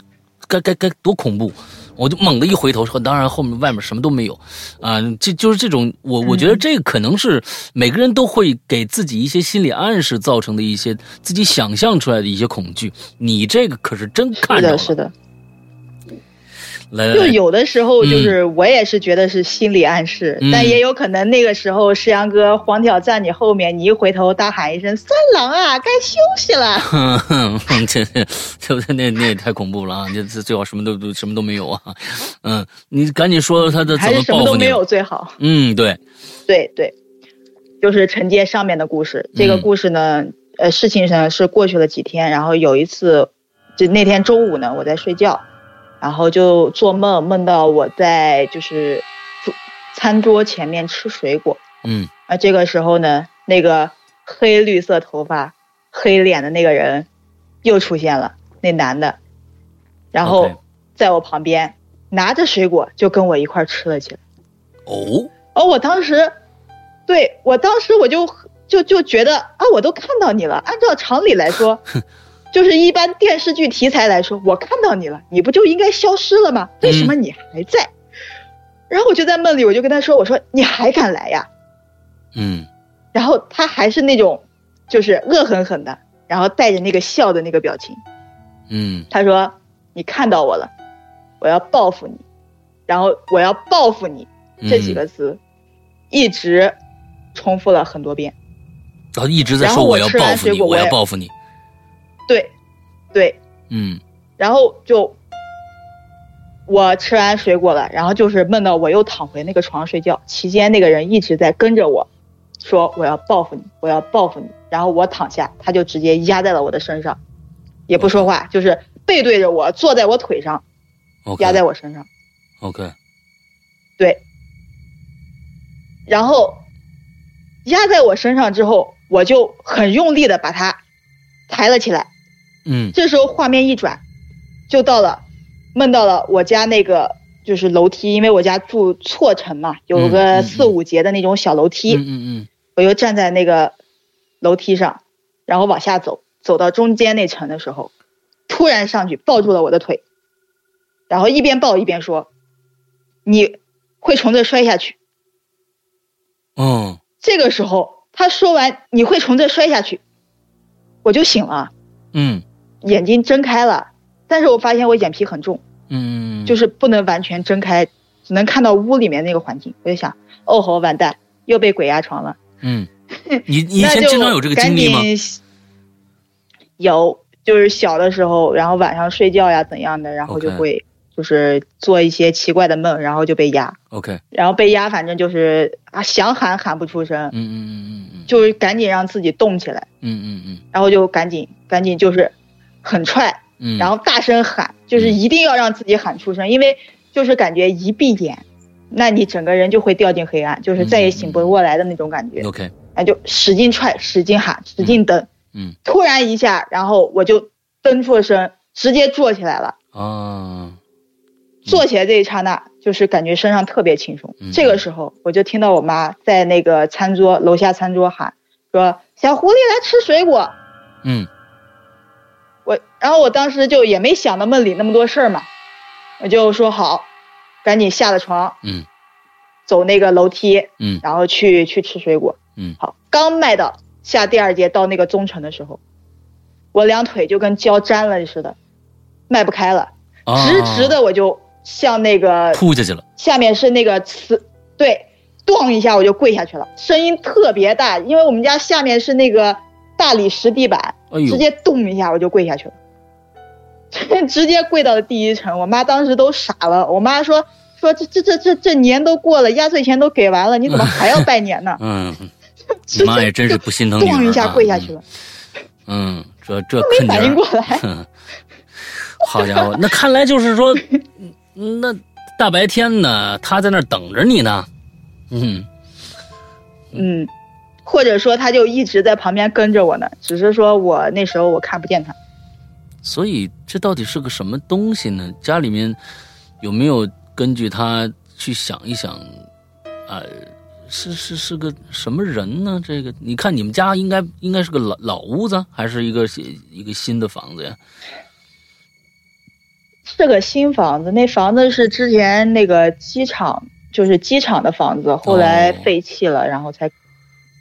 该该该多恐怖！我就猛地一回头，说当然后面外面什么都没有，啊，这就是这种我我觉得这个可能是每个人都会给自己一些心理暗示造成的一些自己想象出来的一些恐惧。你这个可是真看着了，是的，是的。来来来，就有的时候，就是我也是觉得是心理暗示，嗯但也有可能那个时候石阳哥黄挑站你后面，你一回头大喊一声“三郎啊，该休息了 哼哼，这这这那那也太恐怖了啊！这这最好什么都都什么都没有啊！嗯，你赶紧说他的”，怎么还是什么报复你了？都没有最好。嗯，对，对对，就是承接上面的故事。这个嗯故事呢，呃，事情呢是过去了几天，然后有一次，就那天周五呢，我在睡觉，然后就做梦，梦到我在就是桌餐桌前面吃水果。嗯啊，这个时候呢，那个黑绿色头发、黑脸的那个人又出现了，那男的，然后在我旁边拿着水果就跟我一块吃了起来。哦，哦，我当时，对我当时我就就就觉得啊，我都看到你了。按照常理来说，就是一般电视剧题材来说，我看到你了，你不就应该消失了吗？为什么你还在？然后我就在梦里，我就跟他说：“我说你还敢来呀？”嗯然后他还是那种，就是恶狠狠的，然后带着那个笑的那个表情。嗯他说：“你看到我了，我要报复你，然后我要报复你。”这几个字，一直重复了很多遍。然后一直在说我要报复你，我要报复你。对，对，嗯然后就我吃完水果了，然后就是梦到我又躺回那个床上睡觉，期间那个人一直在跟着我，说我要报复你，我要报复你。然后我躺下，他就直接压在了我的身上，也不说话，就是背对着我坐在我腿上压在我身上。OK，对，然后压在我身上之后，我就很用力的把他抬了起来。嗯。这时候画面一转，就到了梦到了我家那个就是楼梯，因为我家住错层嘛，有嗯嗯个嗯四五节的那种小楼梯，嗯嗯我就站在那个楼梯上，然后往下走，走到中间那层的时候，突然上去抱住了我的腿，然后一边抱一边说：“你会从这摔下去。”嗯。这个时候他说完“你会从这摔下去”，我就醒了，嗯眼睛睁开了，但是我发现我眼皮很重，嗯，就是是不能完全睁开，只能看到屋里面那个环境。我就想，哦吼，完蛋，又被鬼压床了。嗯，你你以前经常有这个经历吗？有，就是小的时候，然后晚上睡觉呀怎样的，然后就会就是做一些奇怪的梦，然后就被压，OK，然后被压，反正就是啊想喊喊不出声。嗯，嗯嗯嗯嗯。就是赶紧让自己动起来，嗯嗯嗯。然后就赶紧赶紧就是很踹，嗯，然后大声喊，就是一定要让自己喊出声，因为就是感觉一闭眼，那你整个人就会掉进黑暗，就是再也醒不过来的那种感觉。OK，那，就使劲踹，使劲喊，使劲蹬。嗯突然一下，然后我就蹬出了声，直接坐起来了。啊坐起来这一刹那，就是感觉身上特别轻松。嗯这个时候，我就听到我妈在那个餐桌楼下餐桌喊说：“小狐狸来吃水果。嗯”我，然后我当时就也没想到梦里那么多事儿嘛，我就说好，赶紧下了床，嗯走那个楼梯，嗯然后去去吃水果。嗯好，刚迈到下第二节到那个中层的时候，我两腿就跟胶粘了似的，迈不开了，啊直直的我就向那个扑下去了。下面是那个瓷，对，咚一下我就跪下去了，声音特别大，因为我们家下面是那个大理石地板，哎呦直接咚一下我就跪下去了，直接跪到了第一层。我妈当时都傻了，我妈说说这这这这这年都过了，压岁钱都给完了，你怎么还要拜年呢？嗯，直你妈也真是不心疼你、啊。咚一下跪下去了，嗯。嗯，这这没反应过来。好家伙，那看来就是说，嗯那大白天呢，他在那儿等着你呢。嗯嗯，或者说他就一直在旁边跟着我呢，只是说我那时候我看不见他。所以这到底是个什么东西呢？家里面有没有根据他去想一想？啊、是是是个什么人呢？这个你看你们家应该应该是个老老屋子，还是一个一个新的房子呀？是个新房子，那房子是之前那个机场，就是机场的房子，后来哦废弃了，然后才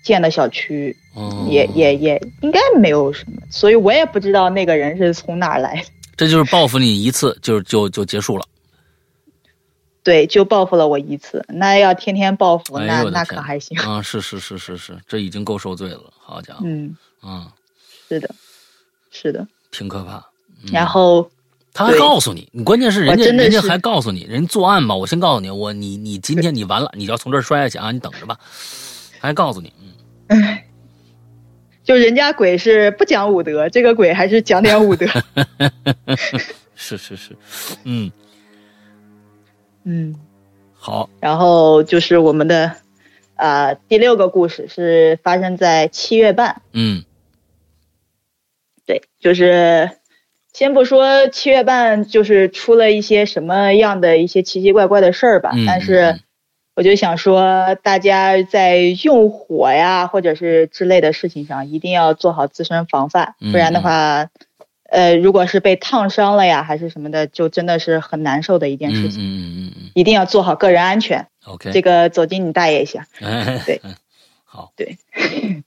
建的小区，嗯，也也也应该没有什么，所以我也不知道那个人是从哪儿来的。这就是报复你一次，就就就结束了。对，就报复了我一次，那要天天报复，哎那那可还行。啊，是是是是是，这已经够受罪了。好家伙，嗯，啊，是的，是的。挺可怕。嗯然后他还告诉你，你关键是人家人家还告诉你，人作案嘛，我先告诉你，我你你今天你完了，你就要从这儿摔下去啊，你等着吧，还告诉你，嗯，就人家鬼是不讲武德，这个鬼还是讲点武德。是是是，嗯，嗯。好，然后就是我们的，呃，第六个故事是发生在七月半。嗯对，就是先不说七月半就是出了一些什么样的一些奇奇怪怪的事儿吧，嗯但是嗯我就想说，大家在用火呀或者是之类的事情上，一定要做好自身防范，嗯不然的话，呃，如果是被烫伤了呀还是什么的，就真的是很难受的一件嗯嗯事情。嗯嗯嗯一定要做好个人安全。，OK，这个走进你大爷一下。哎，对 好，对，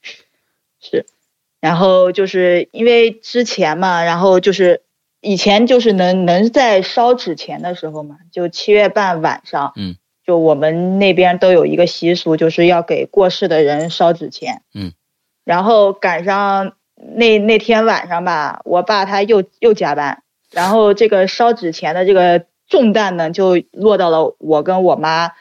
是，然后就是因为之前嘛，然后就是以前就是能能在烧纸钱的时候嘛，就七月半晚上，嗯，就我们那边都有一个习俗，就是要给过世的人烧纸钱，嗯，然后赶上那那天晚上吧，我爸他又又加班，然后这个烧纸钱的这个重担呢，就落到了我跟我妈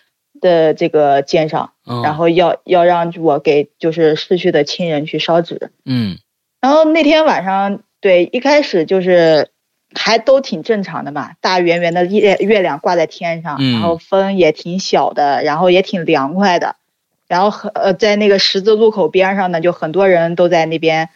的这个肩上。嗯然后要要让我给就是逝去的亲人去烧纸。嗯然后那天晚上，对，一开始就是还都挺正常的嘛，大圆圆的月月亮挂在天上，嗯然后风也挺小的，然后也挺凉快的。然后很呃，在那个十字路口边上呢，就很多人都在那边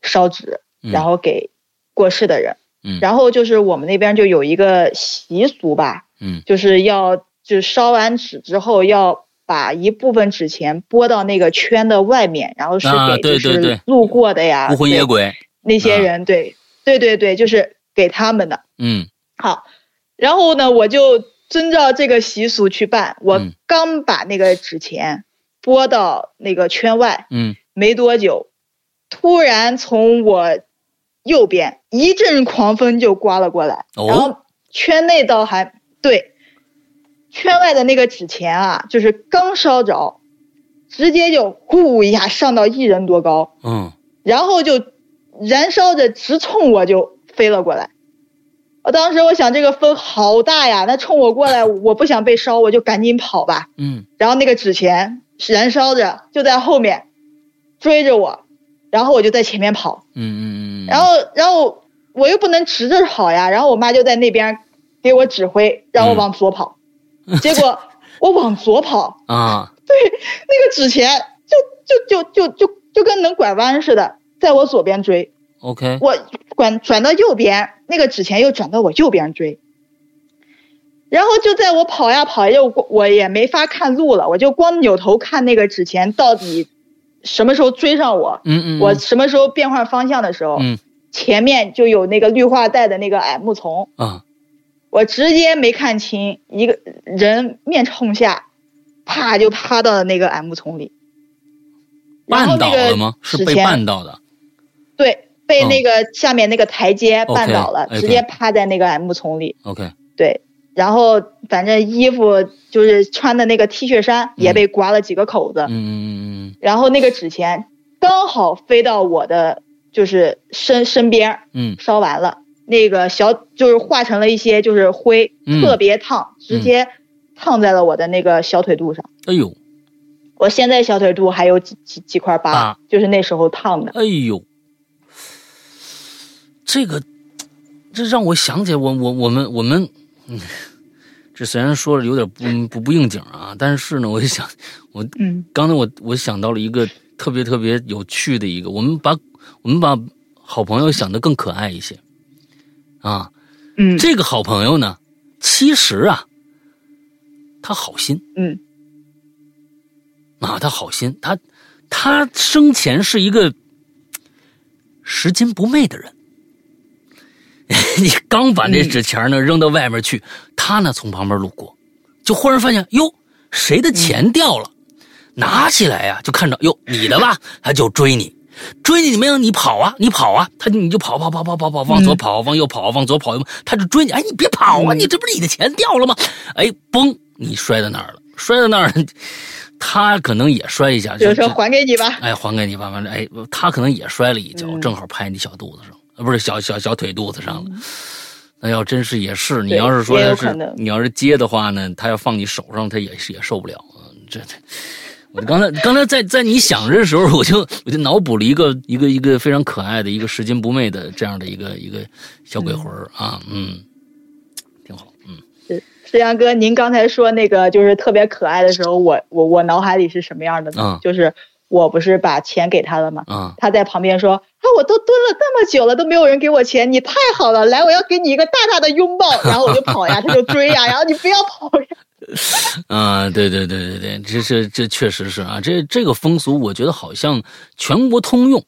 烧纸，嗯，然后给过世的人。嗯。然后就是我们那边就有一个习俗吧，嗯。就是要就烧完纸之后要把一部分纸钱拨到那个圈的外面，然后是啊给就是路过的呀，孤魂野鬼，那些人，对。对对对，就是给他们的。嗯。好，然后呢，我就遵照这个习俗去办。我嗯。刚把那个纸钱拨到那个圈外，嗯。没多久，突然从我右边一阵狂风就刮了过来，哦。然后圈内倒还对，圈外的那个纸钱啊，就是刚烧着，直接就呼一下上到一人多高，嗯。然后就燃烧着直冲我就飞了过来。我当时我想这个风好大呀，那冲我过来，我不想被烧，我就赶紧跑吧。嗯。然后那个纸钱燃烧着就在后面追着我，然后我就在前面跑，嗯嗯嗯，然后然后我又不能直着跑呀，然后我妈就在那边给我指挥，让我往左跑，结果我往左跑，啊，对那个纸钱就就就就就就跟能拐弯似的，在我左边追，OK，我转转到右边，那个纸钱又转到我右边追，然后就在我跑呀跑呀，我我也没法看路了，我就光扭头看那个纸钱到底什么时候追上我，嗯嗯，我什么时候变换方向的时候，嗯前面就有那个绿化带的那个矮木丛，啊，我直接没看清，一个人面冲下，啪就趴到了那个矮木丛里。绊倒那个了吗？是被绊倒的。对，被嗯。那个下面那个台阶绊倒了直接趴在那个矮木丛里。OK，对，然后反正衣服就是穿的那个 T 恤衫也被刮了几个口子，嗯嗯嗯然后那个纸钱刚好飞到我的就是身身边，嗯。烧完了，那个小就是化成了一些就是灰，嗯。特别烫，直接烫在了我的那个小腿肚上。嗯，哎呦。我现在小腿肚还有几几几块疤，疤。就是那时候烫的。哎呦，这个这让我想起来我我我们我们，嗯，这虽然说了有点不不不应景啊，但是呢，我就想我嗯刚才我我想到了一个特别特别有趣的一个，我们把我们把好朋友想的更可爱一些啊。嗯这个好朋友呢，其实啊，他好心嗯啊，他好心，他他生前是一个拾金不昧的人。你刚把这纸钱呢扔到外面去，他呢从旁边路过，就忽然发现哟，谁的钱掉了？拿起来呀、就看着哟，你的吧，他就追你，追你没有？你跑啊，你跑啊，他你就跑跑跑跑跑跑，往左跑，往右跑，往左跑，他就追你。哎，你别跑啊，你这不是你的钱掉了吗？哎，嘣，你摔在那儿了，摔在那儿，他可能也摔一下，就说还给你吧。哎，还给你吧，完了，哎，他可能也摔了一跤，嗯正好拍你小肚子上，呃，不是小小小腿肚子上了。那要真是也是，你要是说要是你要是接的话呢，他要放你手上，他也是也受不了。嗯，这这，我刚才刚才在在你想着的时候，我就我就脑补了一个一个一个非常可爱的一个拾金不昧的这样的一个一个小鬼魂啊，嗯，挺好，嗯石阳哥，您刚才说那个就是特别可爱的时候，我我我脑海里是什么样的呢？嗯就是我不是把钱给他了吗？啊他在旁边说：“啊，我都蹲了这么久了，都没有人给我钱，你太好了，来，我要给你一个大大的拥抱。”然后我就跑呀，他就追呀，然后你不要跑呀。啊，对对对对对，这这这确实是啊，这这个风俗我觉得好像全国通用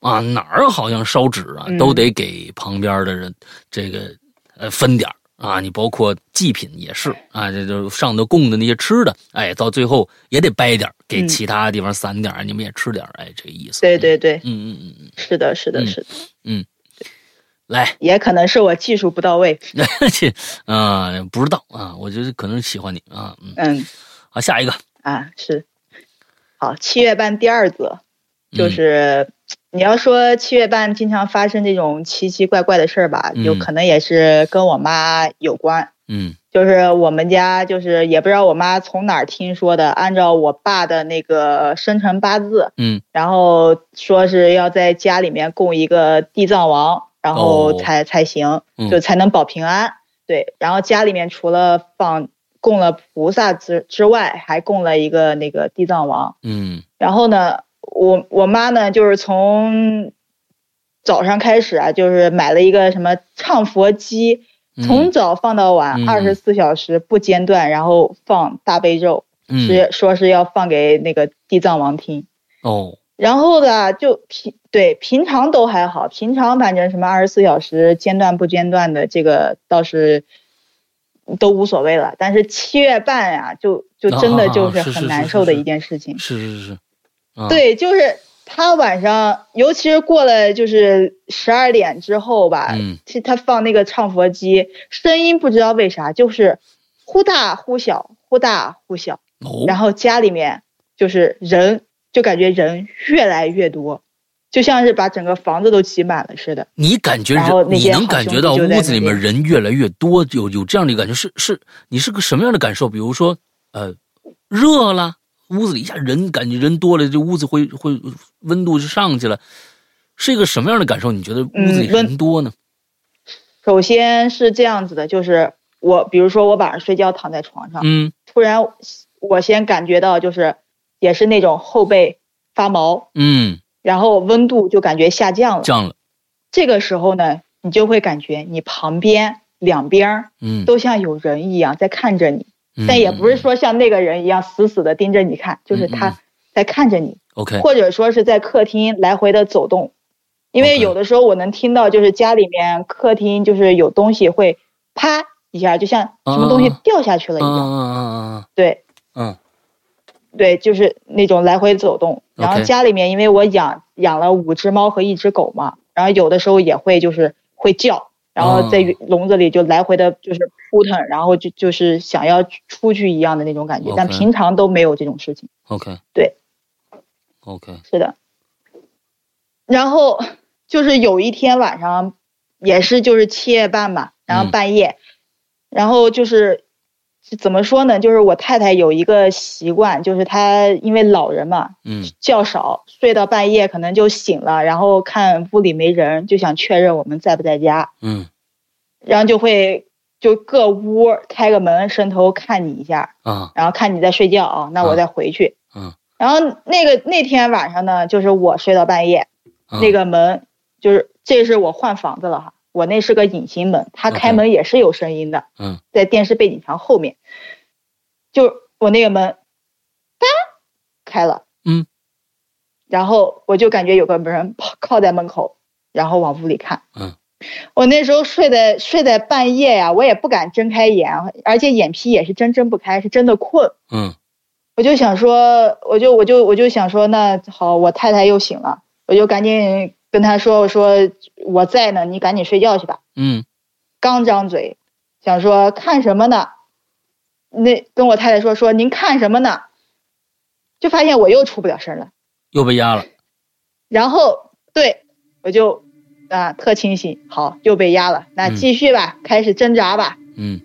啊，哪儿好像烧纸啊，嗯都得给旁边的人这个呃分点儿啊，你包括祭品也是啊，这就上头供的那些吃的，哎，到最后也得掰点儿给嗯其他地方散点儿你们也吃点儿哎，这个意思。对对对，嗯，嗯嗯嗯是的，是的，嗯是的，嗯，来，也可能是我技术不到位。这啊不知道啊，我觉得可能喜欢你啊，嗯，嗯好，下一个，啊，是。好，七月半第二则，就嗯是、你要说七月半经常发生这种奇奇怪怪的事儿吧，有嗯可能也是跟我妈有关。嗯就是我们家就是也不知道我妈从哪儿听说的，按照我爸的那个生辰八字，嗯然后说是要在家里面供一个地藏王，然后哦才、才行嗯，就才能保平安。对，然后家里面除了放供了菩萨之之外，还供了一个那个地藏王。嗯然后呢，我我妈呢，就是从早上开始啊，就是买了一个什么唱佛机，嗯从早放到晚，嗯二十四小时不间断，然后放大悲咒，嗯，是说是要放给那个地藏王听。哦，然后呢，就平对平常都还好，平常反正什么二十四小时间断不间断的，这个倒是都无所谓了。但是七月半呀、就就真的就是很是是是难受的一件事情。是是是，啊，对，就是他晚上，尤其是过了就是十二点之后吧，他放那个唱佛机，声音不知道为啥就是忽大忽小，忽大忽小，哦，然后家里面就是人，就感觉人越来越多，就像是把整个房子都挤满了似的。你感觉人，你能感觉到屋子里面人越来越多，有有这样的感觉，是是，你是个什么样的感受？比如说，呃，热了，屋子里一下人感觉人多了，这屋子会会温度就上去了，是一个什么样的感受？你觉得屋子里人多呢？首先是这样子的，就是我，比如说我晚上睡觉躺在床上，嗯突然我先感觉到就是也是那种后背发毛，嗯，然后温度就感觉下降了。降了，这个时候呢，你就会感觉你旁边两边儿嗯，都像有人一样在看着你，嗯但也不是说像那个人一样死死的盯着你看，就是嗯嗯。他在看着你，OK，或者说是在客厅来回的走动。因为有的时候我能听到，就是家里面客厅就是有东西会啪一下，就像什么东西啊掉下去了一嗯样。嗯嗯对嗯。对，就是那种来回走动。然后家里面因为我养养了五只猫和一只狗嘛，然后有的时候也会就是会叫，然后在哦笼子里就来回的就是扑腾，然后就就是想要出去一样的那种感觉。但平常都没有这种事情。，OK，对，OK，是的。然后就是有一天晚上，也是就是七夜半吧，然后嗯半夜，然后就是是怎么说呢？就是我太太有一个习惯，就是她因为老人嘛，嗯。觉少，睡到半夜可能就醒了，然后看屋里没人，就想确认我们在不在家，嗯。然后就会就各屋开个门，伸头看你一下，啊。然后看你在睡觉啊，那我再回去。嗯。然后那个那天晚上呢，就是我睡到半夜，嗯那个门就是这是我换房子了哈，我那是个隐形门，它开门也是有声音的，嗯。在电视背景墙后面，就我那个门，哒开了，嗯，然后我就感觉有个人靠靠在门口，然后往屋里看，嗯，我那时候睡在睡在半夜呀，我也不敢睁开眼，而且眼皮也是真睁不开，是真的困。嗯。我就想说，我就我就我就想说，那好，我太太又醒了，我就赶紧跟他说，我说我在呢，你赶紧睡觉去吧。嗯刚张嘴，想说看什么呢？那跟我太太说说您看什么呢？就发现我又出不了声了。又被压了，然后对我就啊特清醒，好又被压了，那嗯继续吧，开始挣扎吧。嗯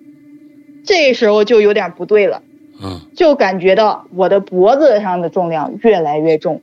这时候就有点不对了。嗯就感觉到我的脖子上的重量越来越重，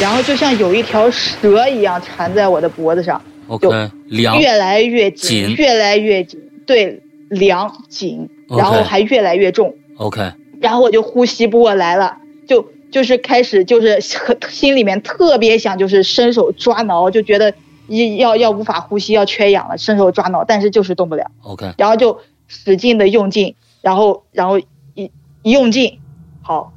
然后就像有一条蛇一样缠在我的脖子上，，OK，凉，越来越紧，紧。越来越紧，对，凉紧然后还越来越重，OK，然后我就呼吸不过来了，就就是开始就是心里面特别想就是伸手抓挠，就觉得一要要无法呼吸，要缺氧了，伸手抓挠，但是就是动不了。OK，然后就使劲的用劲，然后然后一一用劲，好，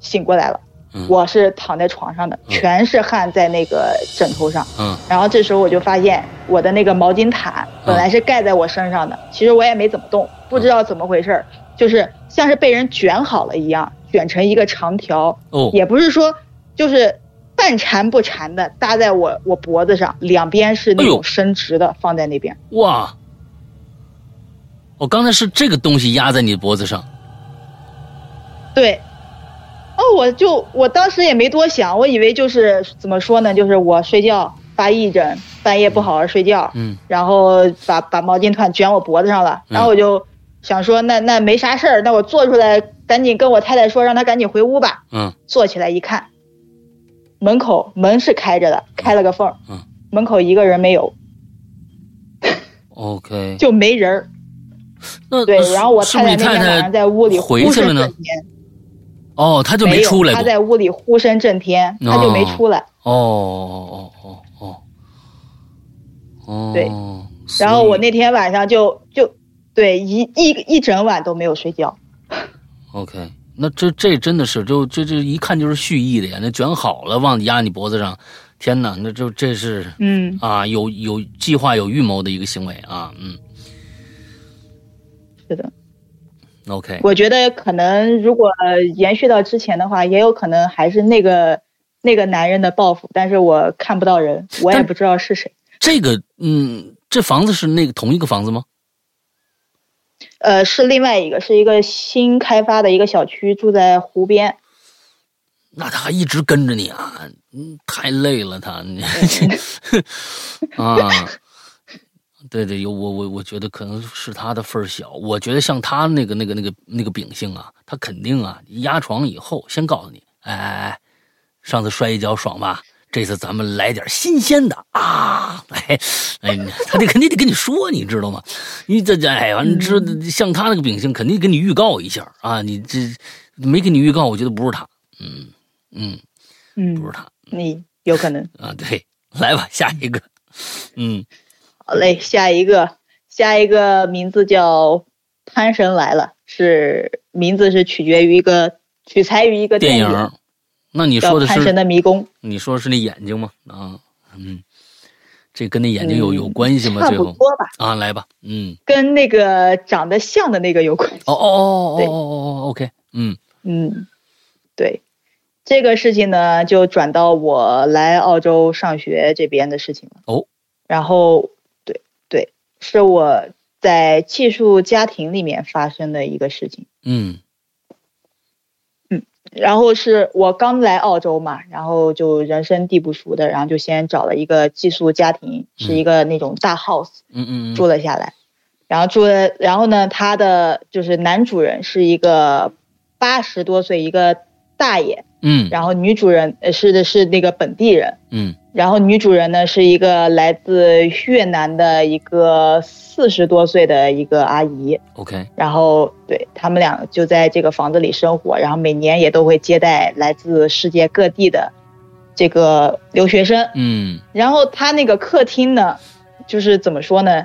醒过来了。嗯。我是躺在床上的，嗯。全是汗在那个枕头上。嗯。然后这时候我就发现我的那个毛巾毯本来是盖在我身上的，其实我也没怎么动，不知道怎么回事儿，就是像是被人卷好了一样，卷成一个长条，哦，也不是说就是半缠不缠的搭在我我脖子上，两边是那种伸直的放在那边。哇，我刚才是这个东西压在你脖子上，对，哦，我就我当时也没多想，我以为就是怎么说呢，就是我睡觉发癔症，半夜不好好睡觉，嗯然后把把毛巾团卷我脖子上了，嗯然后我就想说，那那没啥事儿，那我坐出来，赶紧跟我太太说，让她赶紧回屋吧。嗯坐起来一看，门口门是开着的，开了个缝儿，嗯门口一个人没有，，OK，就没人儿。那对，然后我太太那天晚上在屋里回去了呢哦，他就没出来过，他在屋里呼声震天，他就没哦。出来。哦哦哦哦哦。哦，对。哦然后我那天晚上就就对一一一整晚都没有睡觉。OK，那这这真的是就这这一看就是蓄意的呀，那卷好了往压你脖子上，天哪，那就这是嗯，啊有有计划有预谋的一个行为啊，嗯。是的，，OK，我觉得可能如果延续到之前的话，也有可能还是那个那个男人的报复，但是我看不到人，我也不知道是谁。这个嗯，这房子是那个同一个房子吗？呃，是另外一个，是一个新开发的一个小区，住在湖边。那他还一直跟着你啊，嗯，太累了他，你 啊，对对，有我我我觉得可能是他的份儿小，我觉得像他那个那个那个那个秉性啊，他肯定啊压床以后先告诉你，哎哎哎，上次摔一跤爽吧？这次咱们来点新鲜的啊！哎哎，他得肯定得跟你说，你知道吗？你这这哎，完了知像他那个秉性，肯定跟你预告一下啊！你这没给你预告，我觉得不是他，嗯嗯嗯，不是嗯，他你有可能。啊。对，来吧，下一个，嗯好嘞，下一个下一个名字叫潘神来了，是名字是取决于一个取材于一个电影，影。那你《说的是潘神是的迷宫你说的是那眼睛吗？啊，嗯，这跟那眼睛有有关系》，吗？差最后不多吧，啊，来吧，嗯，跟那个长得像的那个有关系。哦哦 哦哦对哦哦哦，OK，嗯嗯，对，这个事情呢，就转到我来澳洲上学这边的事情了。哦，然后，是我在寄宿家庭里面发生的一个事情。嗯嗯然后是我刚来澳洲嘛，然后就人生地不熟的，然后就先找了一个寄宿家庭，是一个那种大 house，嗯嗯住了下来。然后住了，然后呢，他的就是男主人是一个八十多岁一个大爷，嗯然后女主人呃是的是那个本地人，嗯然后女主人呢是一个来自越南的一个四十多岁的一个阿姨，，OK，然后对他们俩就在这个房子里生活，然后每年也都会接待来自世界各地的这个留学生。嗯。然后他那个客厅呢，就是怎么说呢，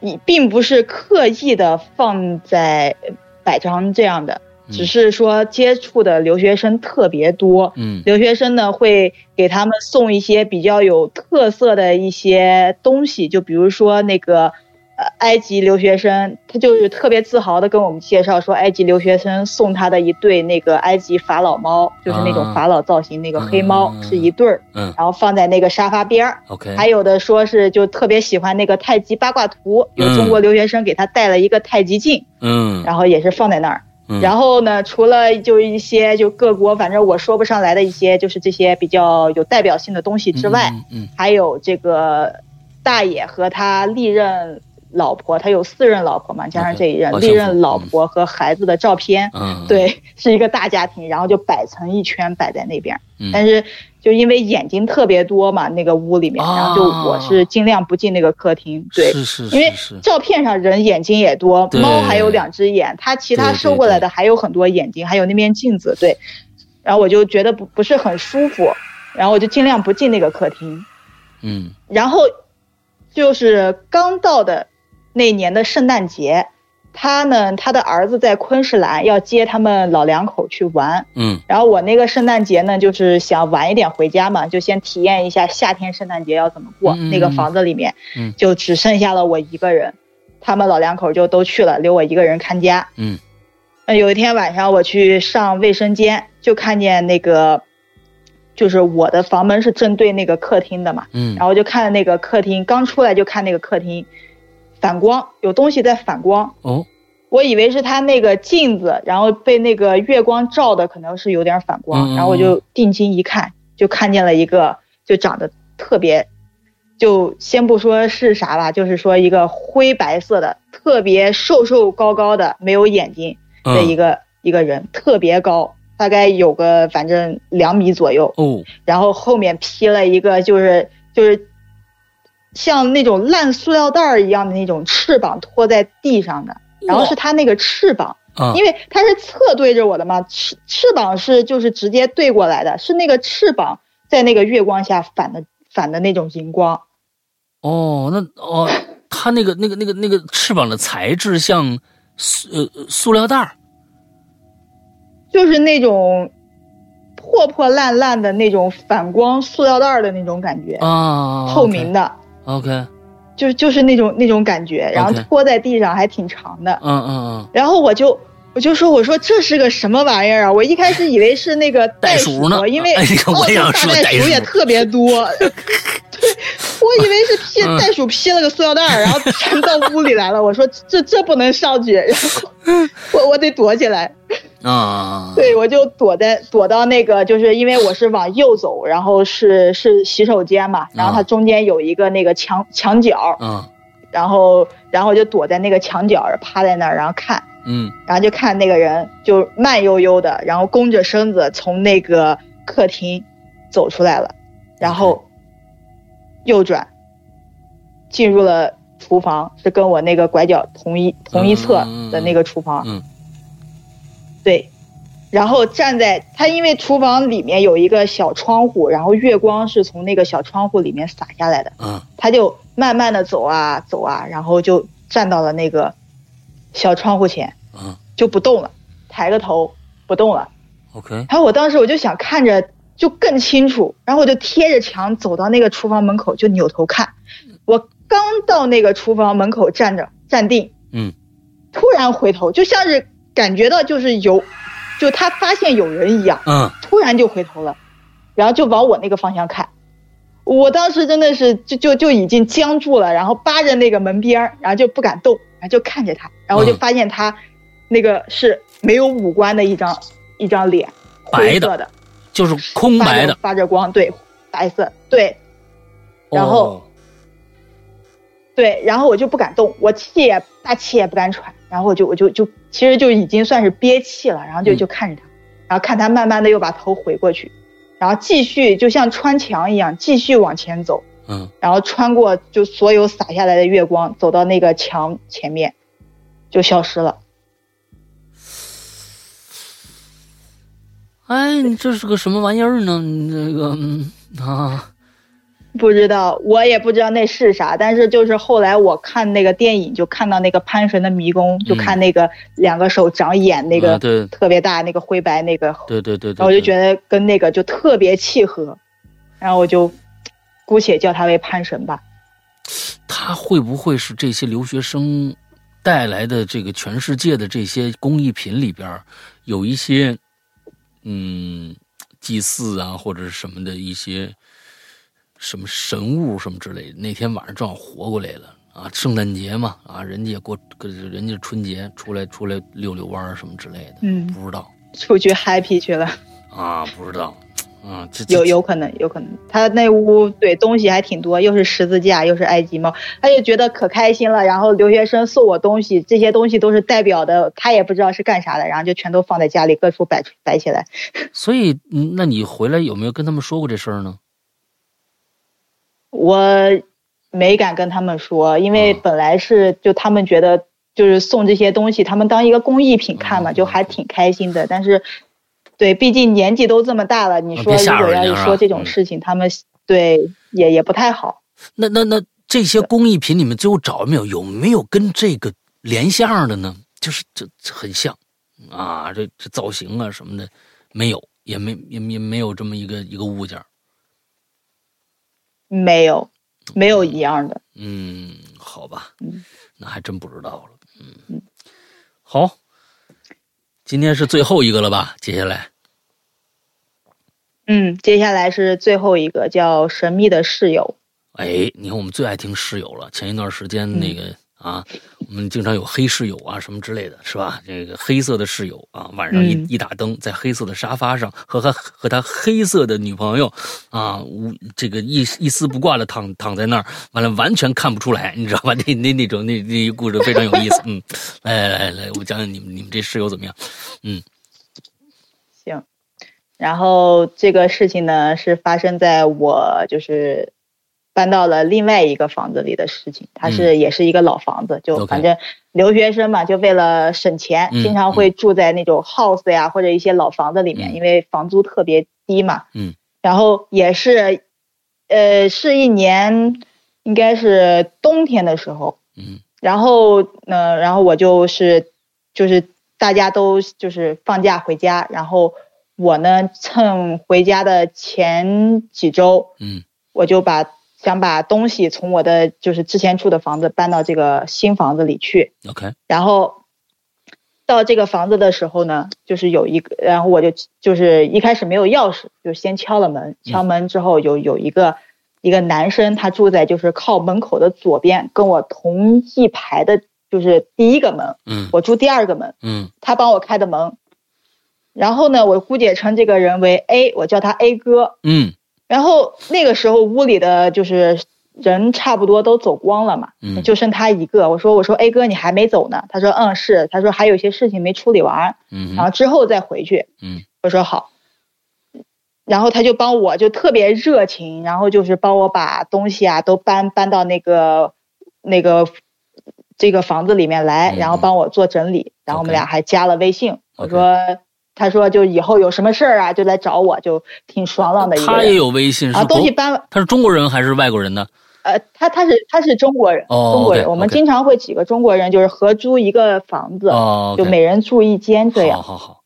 你并不是刻意的放在呃摆成这样的，嗯只是说接触的留学生特别多。嗯。留学生呢会给他们送一些比较有特色的一些东西，就比如说那个呃埃及留学生，他就是特别自豪的跟我们介绍说，埃及留学生送他的一对那个埃及法老猫，就是那啊。种法老造型那个黑猫，嗯。是一对儿，嗯。然后放在那个沙发边儿。，OK，还有的说是就特别喜欢那个太极八卦图，有中国留学生给他带了一个太极镜，嗯。然后也是放在那儿。嗯。然后呢，除了就一些就各国反正我说不上来的一些就是这些比较有代表性的东西之外，嗯嗯还有这个大爷和他历任老婆，他有四任老婆嘛，加上这一任好历任老婆和孩子的照片，嗯，对，是一个大家庭，然后就摆成一圈摆在那边。嗯。但是就因为眼睛特别多嘛，那个屋里面，啊然后就我是尽量不进那个客厅，对，是是因为是是，照片上人眼睛也多，猫还有两只眼，它其他收过来的还有很多眼睛，还有那面镜子，对。然后我就觉得不不是很舒服，然后我就尽量不进那个客厅。嗯然后就是刚到的那年的圣诞节，他呢，他的儿子在昆士兰要接他们老两口去玩，嗯。然后我那个圣诞节呢，就是想晚一点回家嘛，就先体验一下夏天圣诞节要怎么过。那个房子里面，嗯。就只剩下了我一个人，他们老两口就都去了，留我一个人看家。嗯。呃，有一天晚上我去上卫生间，就看见那个，就是我的房门是正对那个客厅的嘛，嗯，然后就看那个客厅，刚出来就看那个客厅反光，有东西在反光。哦，我以为是他那个镜子，然后被那个月光照的，可能是有点反光，然后我就定睛一看，就看见了一个就长得特别，就先不说是啥吧，就是说一个灰白色的，特别瘦瘦高高的，没有眼睛的一个个、一个人，特别高，大概有个反正两米左右，哦，然后后面披了一个就是就是像那种烂塑料袋儿一样的那种翅膀拖在地上的，然后是它那个翅膀，啊。因为它是侧对着我的嘛，翅翅膀是就是直接对过来的，是那个翅膀在那个月光下反的反的那种荧光，哦，那哦，它那个那个那个那个翅膀的材质像塑呃塑料袋儿。就是那种破破烂烂的那种反光塑料袋儿的那种感觉，啊，透明的，OK，就是就是那种那种感觉，然后拖在地上还挺长的。嗯嗯嗯然后我就我就说我说这是个什么玩意儿啊？我一开始以为是那个袋鼠鼠呢因为哎我澳洲也想大袋说袋鼠鼠也特别多。对，我以为是披嗯袋鼠披了个塑料袋儿，然后全到屋里来了。我说这这不能上去，然后我我得躲起来。嗯啊，对，我就躲在躲到那个，就是因为我是往右走，然后是是洗手间嘛，然后它啊。中间有一个那个墙墙角，嗯然后然后就躲在那个墙角趴在那儿，然后看。嗯。然后就看那个人就慢悠悠的，然后弓着身子从那个客厅走出来了，然后右转进入了厨房，是跟我那个拐角同一同一侧的那个厨房。嗯对，然后站在他，因为厨房里面有一个小窗户，然后月光是从那个小窗户里面洒下来的，嗯他就慢慢的走啊走啊，然后就站到了那个小窗户前，嗯就不动了，抬个头不动了。，OK，然后我当时我就想看着就更清楚，然后我就贴着墙走到那个厨房门口，就扭头看。我刚到那个厨房门口站着站定，嗯，突然回头，就像是感觉到就是有，就他发现有人一样，嗯，突然就回头了，然后就往我那个方向看。我当时真的是就就就已经僵住了，然后扒着那个门边儿，然后就不敢动，然后就看着他，然后就嗯。发现他那个是没有五官的一张一张脸，白的灰色的，就是空白的，发着光，对，白色，对然后哦对，然后我就不敢动，我气也大气也不敢喘，然后我就我就就其实就已经算是憋气了，然后就嗯就看着他，然后看他慢慢的又把头回过去，然后继续就像穿墙一样继续往前走，嗯，然后穿过就所有洒下来的月光，走到那个墙前面，就消失了。哎，你这是个什么玩意儿呢？那这个嗯啊，不知道，我也不知道那是啥，但是就是后来我看那个电影，就看到那个潘神的迷宫，就看那个两个手长眼那个特别大那个灰白那个，对对对对，然后我就觉得得跟那个就特别契合，然后我就姑且叫他为潘神吧。他会不会是这些留学生带来的这个全世界的这些工艺品里边儿有一些嗯祭祀啊或者是什么的一些什么神物什么之类的？那天晚上正好活过来了。啊，圣诞节嘛，啊，人家也过，人家春节出来出来溜溜弯儿什么之类的，嗯不知道出去 happy 去了，啊，不知道，啊，有有可能，有可能。他那屋对东西还挺多，又是十字架，又是埃及猫，他就觉得可开心了。然后留学生送我东西，这些东西都是代表的，他也不知道是干啥的，然后就全都放在家里各处摆摆起来。所以，嗯那你回来有没有跟他们说过这事儿呢？我没敢跟他们说，因为嗯本来是就他们觉得就是送这些东西，他们当一个工艺品看嘛，嗯就还挺开心的。但是，对，毕竟年纪都这么大了，你说如果要一说这种嗯事情，他们对也也不太好。那那那这些工艺品你们最后找没有？有没有跟这个连线的呢？就是这这很像啊，这这造型啊什么的没有，也没也也没有这么一个一个物件儿没有，没有一样的。嗯，好吧嗯，那还真不知道了。嗯，好，今天是最后一个了吧？接下来嗯，接下来是最后一个叫神秘的室友。哎，你看我们最爱听室友了。前一段时间嗯那个、啊，我们经常有黑室友啊什么之类的，是吧？这个黑色的室友啊，晚上一、嗯一打灯，在黑色的沙发上和他和他黑色的女朋友啊，无这个一一丝不挂的躺躺在那儿，完了完全看不出来，你知道吧？那那那种那那一故事非常有意思。嗯，来来来来，我讲讲你们你们这室友怎么样？嗯行，然后这个事情呢是发生在我就是搬到了另外一个房子里的事情，它是、也是一个老房子，就反正留学生嘛，就为了省钱，嗯经常会住在那种 house 呀或者一些老房子里面，嗯。因为房租特别低嘛。嗯。然后也是，呃，是一年应该是冬天的时候，嗯。然后呢，然后我就是就是大家都就是放假回家，然后我呢趁回家的前几周，嗯。我就把想把东西从我的就是之前住的房子搬到这个新房子里去，，OK，然后到这个房子的时候呢，就是有一个，然后我就就是一开始没有钥匙，就先敲了门，敲门之后有有一个一个男生，他住在就是靠门口的左边，跟我同一排的，就是第一个门，嗯。我住第二个门，嗯。他帮我开的门。然后呢，我姑且称这个人为 A，我叫他 A 哥。嗯然后那个时候屋里的就是人差不多都走光了嘛，嗯就剩他一个。我说我说 A 哥你还没走呢？他说嗯是，他说还有些事情没处理完，嗯然后之后再回去。嗯我说好。然后他就帮我就特别热情，然后就是帮我把东西啊都搬搬到那个那个这个房子里面来，嗯然后帮我做整理。然后我们俩还加了微信。我说他说就以后有什么事儿啊就来找我，就挺爽朗的一个人。他也有微信，是然后东西国搬他是中国人还是外国人呢？呃，他他是他是中国人，哦中国人我们经常会几个中国人就是合租一个房子，哦，就每人住一间这样。好好好，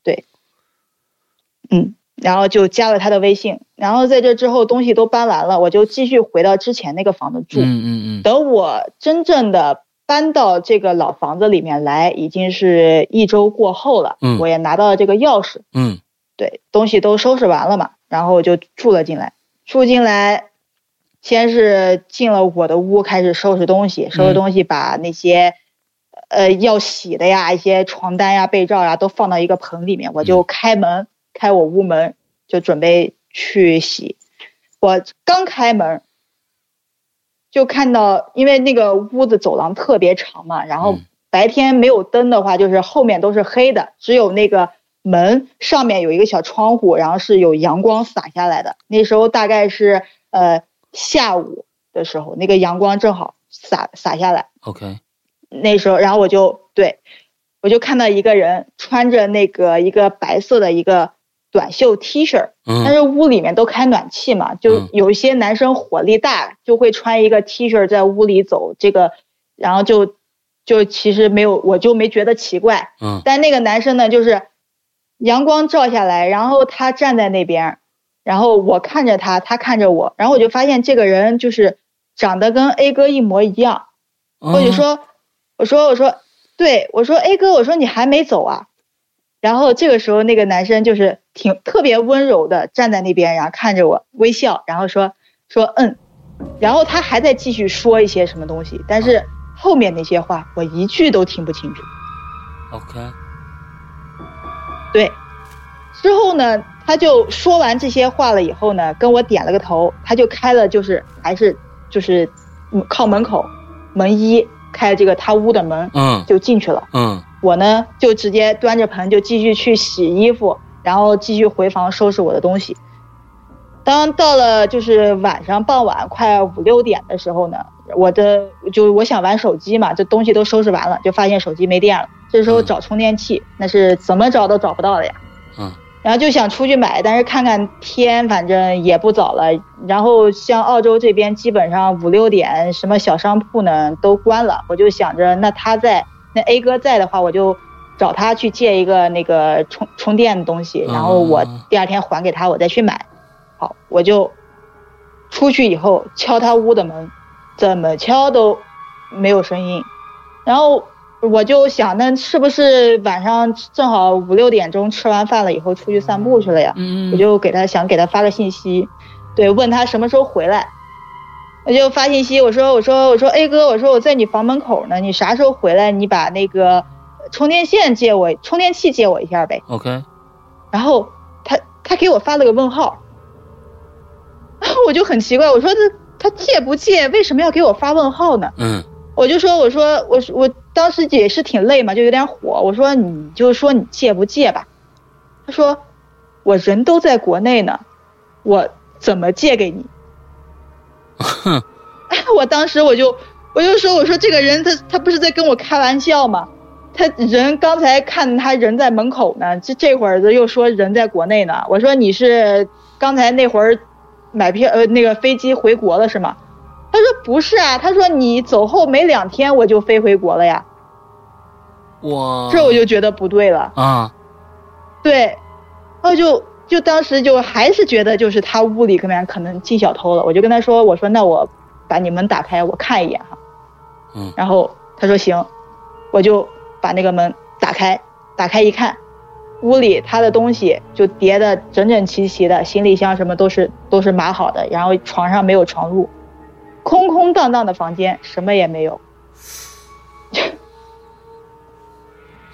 嗯，然后就加了他的微信，然后在这之后东西都搬完了，我就继续回到之前那个房子住。嗯嗯嗯，等我真正的搬到这个老房子里面来，已经是一周过后了。嗯我也拿到了这个钥匙，嗯对，东西都收拾完了嘛，然后我就住了进来。住进来，先是进了我的屋，开始收拾东西，收拾东西，把那些、呃要洗的呀，一些床单呀、被罩呀，都放到一个盆里面。我就开门，开我屋门，就准备去洗。我刚开门，就看到，因为那个屋子走廊特别长嘛，然后嗯白天没有灯的话，就是后面都是黑的，只有那个门上面有一个小窗户，然后是有阳光洒下来的。那时候大概是呃下午的时候，那个阳光正好洒洒下来。，OK，那时候，然后我就对，我就看到一个人穿着那个一个白色的一个短袖 T 恤，但嗯是屋里面都开暖气嘛，就嗯有一些男生火力大，就会穿一个 T 恤在屋里走，这个，然后就就其实没有，我就没觉得奇怪。嗯但那个男生呢，就是阳光照下来，然后他站在那边，然后我看着他，他看着我，然后我就发现这个人就是长得跟 A 哥一模一样。我就嗯说，我说我说，对我说 A 哥，我说你还没走啊？然后这个时候那个男生就是挺特别温柔的站在那边，然后看着我微笑，然后说说嗯，然后他还在继续说一些什么东西，但是后面那些话我一句都听不清楚。，OK，对，之后呢，他就说完这些话了以后呢，跟我点了个头，他就开了，就是还是就是嗯靠门口门一开这个他屋的门嗯。就进去了。嗯我呢就直接端着盆就继续去洗衣服，然后继续回房收拾我的东西。当到了就是晚上傍晚快五六点的时候呢，我的就我想玩手机嘛，这东西都收拾完了，就发现手机没电了。这时候找充电器，那是怎么找都找不到的呀。嗯然后就想出去买，但是看看天，反正也不早了。然后像澳洲这边，基本上五六点，什么小商铺呢都关了。我就想着，那他在，那 A 哥在的话，我就找他去借一个那个充充电的东西，然后我嗯第二天还给他，我再去买。好，我就出去以后敲他屋的门，怎么敲都没有声音。然后我就想，那是不是晚上正好五六点钟吃完饭了以后出去散步去了呀？嗯，我就给他想给他发个信息，对，问他什么时候回来。我就发信息，我说我说我说 A 哥，我说我在你房门口呢，你啥时候回来？你把那个充电线借我，充电器借我一下呗。OK，然后他他给我发了个问号，然后我就很奇怪，我说这他借不借？为什么要给我发问号呢？嗯我就说我说我我当时也是挺累嘛，就有点火。我说你就说你借不借吧。他说我人都在国内呢，我怎么借给你？哼，我当时我就我就说我说这个人他他不是在跟我开玩笑吗？他人刚才看他人在门口呢，这这会儿子又说人在国内呢。我说你是刚才那会儿买票呃那个飞机回国了是吗？他说不是啊，他说你走后没两天我就飞回国了呀。我这我就觉得不对了，啊对，然后就就当时就还是觉得就是他屋里可能可能进小偷了，我就跟他说，我说那我把你门打开，我看一眼哈。嗯然后他说行，我就把那个门打开，打开一看，屋里他的东西就叠的整整齐齐的，行李箱什么都是都是码好的，然后床上没有床褥，空空荡荡的房间，什么也没有。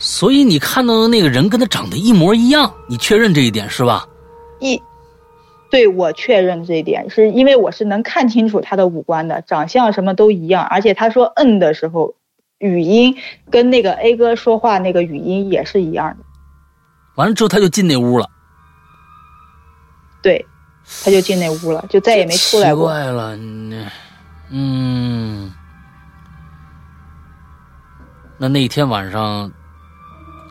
所以你看到的那个人跟他长得一模一样，你确认这一点是吧？一，对我确认这一点，是因为我是能看清楚他的五官的，长相什么都一样，而且他说嗯的时候，语音跟那个 A 哥说话那个语音也是一样的，完了之后他就进那屋了，对，他就进那屋了，就再也没出来奇过。怪了，嗯嗯，那那天晚上，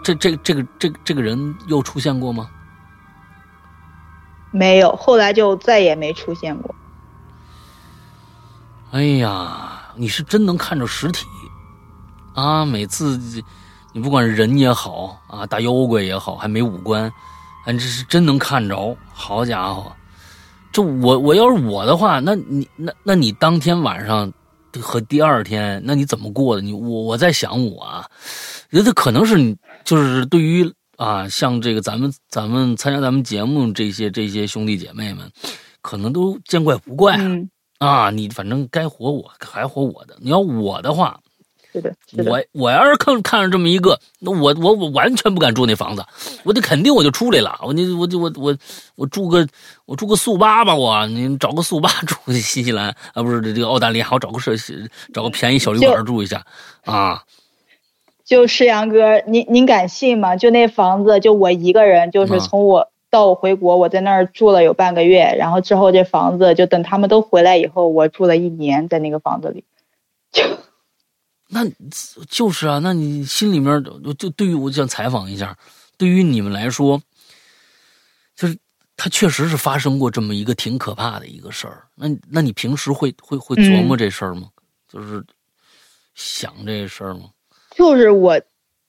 这这这个这这个人又出现过吗？没有，后来就再也没出现过。哎呀，你是真能看着实体啊！每次你不管是人也好啊，大妖怪也好，还没五官，哎，这是真能看着。好家伙，这我我要是我的话，那你那那你当天晚上和第二天，那你怎么过的？你我我在想我啊，觉得可能是你就是对于啊，像这个咱们咱们参加咱们节目这些这些兄弟姐妹们，可能都见怪不怪了。嗯，啊，你反正该活我还活我的。你要我的话，是的，是的。我我要是看看着这么一个，那我我我完全不敢住那房子，我得肯定我就出来了。我你我就我我我住个我住个速八吧，我你找个速八住新西兰啊，不是这个澳大利亚，我找个社找个便宜小旅馆住一下啊。就石阳哥，您您敢信吗？就那房子，就我一个人，就是从我到我回国，我在那儿住了有半个月，然后之后这房子就等他们都回来以后，我住了一年在那个房子里。就那就是啊，那你心里面就对于我想采访一下，对于你们来说，就是他确实是发生过这么一个挺可怕的一个事儿。那那你平时会会会琢磨这事儿吗？就是想这事儿吗？就是我，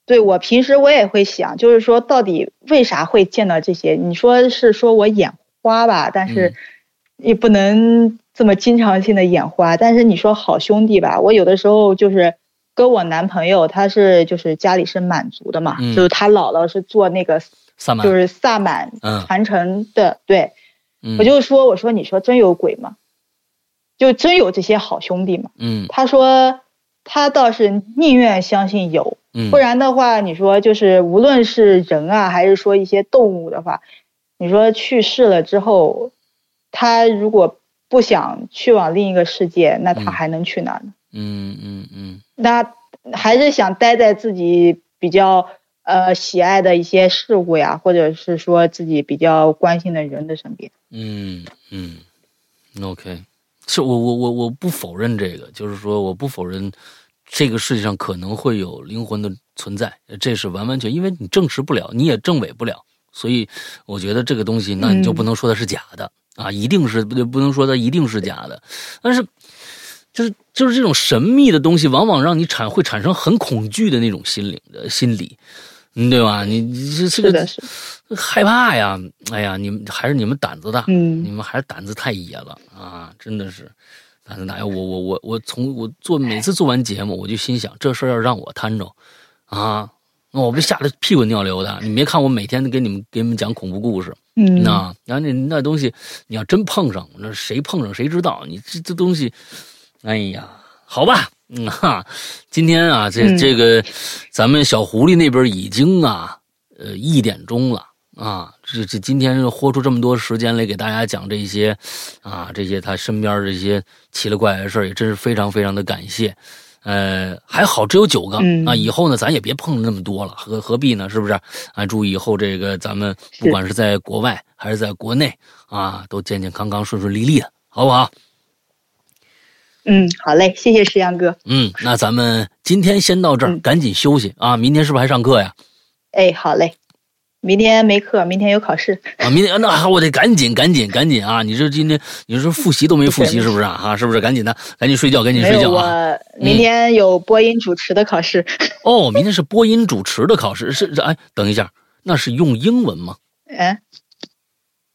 对我平时我也会想，就是说到底为啥会见到这些？你说是说我眼花吧，但是也不能这么经常性的眼花。但是你说好兄弟吧，我有的时候就是跟我男朋友，他是就是家里是满族的嘛，就是他姥姥是做那个萨满，就是萨满传承的。对，嗯我就说，我说你说真有鬼吗？就真有这些好兄弟吗？嗯他说他倒是宁愿相信有，嗯。不然的话，你说就是无论是人啊，还是说一些动物的话，你说去世了之后，他如果不想去往另一个世界，那他嗯。还能去哪儿呢？嗯嗯嗯。那还是想待在自己比较呃喜爱的一些事物呀，或者是说自己比较关心的人的身边。嗯嗯，OK，是我我我我不否认这个，就是说我不否认这个世界上可能会有灵魂的存在，这是完完全因为你证实不了，你也证伪不了，所以我觉得这个东西，那你就不能说它是假的、啊，一定是不不能说它一定是假的，但是。就是就是这种神秘的东西，往往让你产会产生很恐惧的那种心灵的心理，嗯，对吧？你你这这个是的，是，害怕呀！哎呀，你们还是你们胆子大，嗯你们还是胆子太野了啊！真的是胆子大。哎我我我我从我做每次做完节目，我就心想，这事儿要让我摊着啊，那我不吓得屁滚尿流的。你没看我每天给你们给你们讲恐怖故事，嗯，那然后那那东西，你要真碰上，那谁碰上谁知道？你这这东西，哎呀，好吧，嗯哈，今天啊，这嗯这个，咱们小狐狸那边已经啊，呃，一点钟了啊，这这今天豁出这么多时间来给大家讲这些，啊，这些他身边这些奇了怪的事儿，也真是非常非常的感谢。呃，还好只有九个、嗯啊，以后呢，咱也别碰那么多了，何何必呢？是不是？啊，祝以后这个咱们不管是在国外还是在国内啊，都健健康康、顺顺利利的，好不好？嗯，好嘞，谢谢石阳哥。嗯，那咱们今天先到这儿，嗯赶紧休息啊！明天是不是还上课呀？哎，好嘞，明天没课，明天有考试。啊，明天那我得赶紧赶紧赶紧啊！你这今天你说复习都没复习 是不是啊？啊，是不是？赶紧的，赶紧睡觉，赶紧，睡觉啊！我明天有播音主持的考试。哦，明天是播音主持的考试，是是哎，等一下，那是用英文吗？嗯，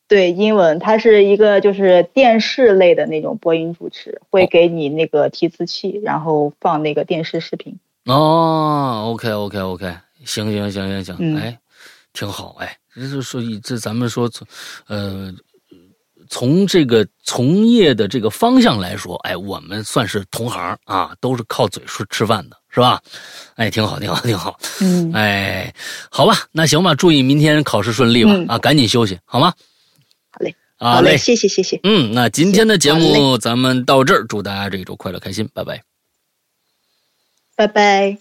对，英文，它是一个就是电视类的那种播音主持，会哦给你那个提词器，然后放那个电视视频。哦，OK OK OK，行行行行行，嗯哎，挺好，哎，这是说这咱们说从，呃，从这个从业的这个方向来说，哎，我们算是同行啊，都是靠嘴吃吃饭的，是吧？哎，挺好，挺好，挺好，嗯，哎，好吧，那行吧，祝你明天考试顺利吧，嗯啊，赶紧休息，好吗？好嘞，好好嘞，谢谢谢谢，嗯，那今天的节目咱们到这儿，祝大家这一周快乐开心，拜拜。拜拜。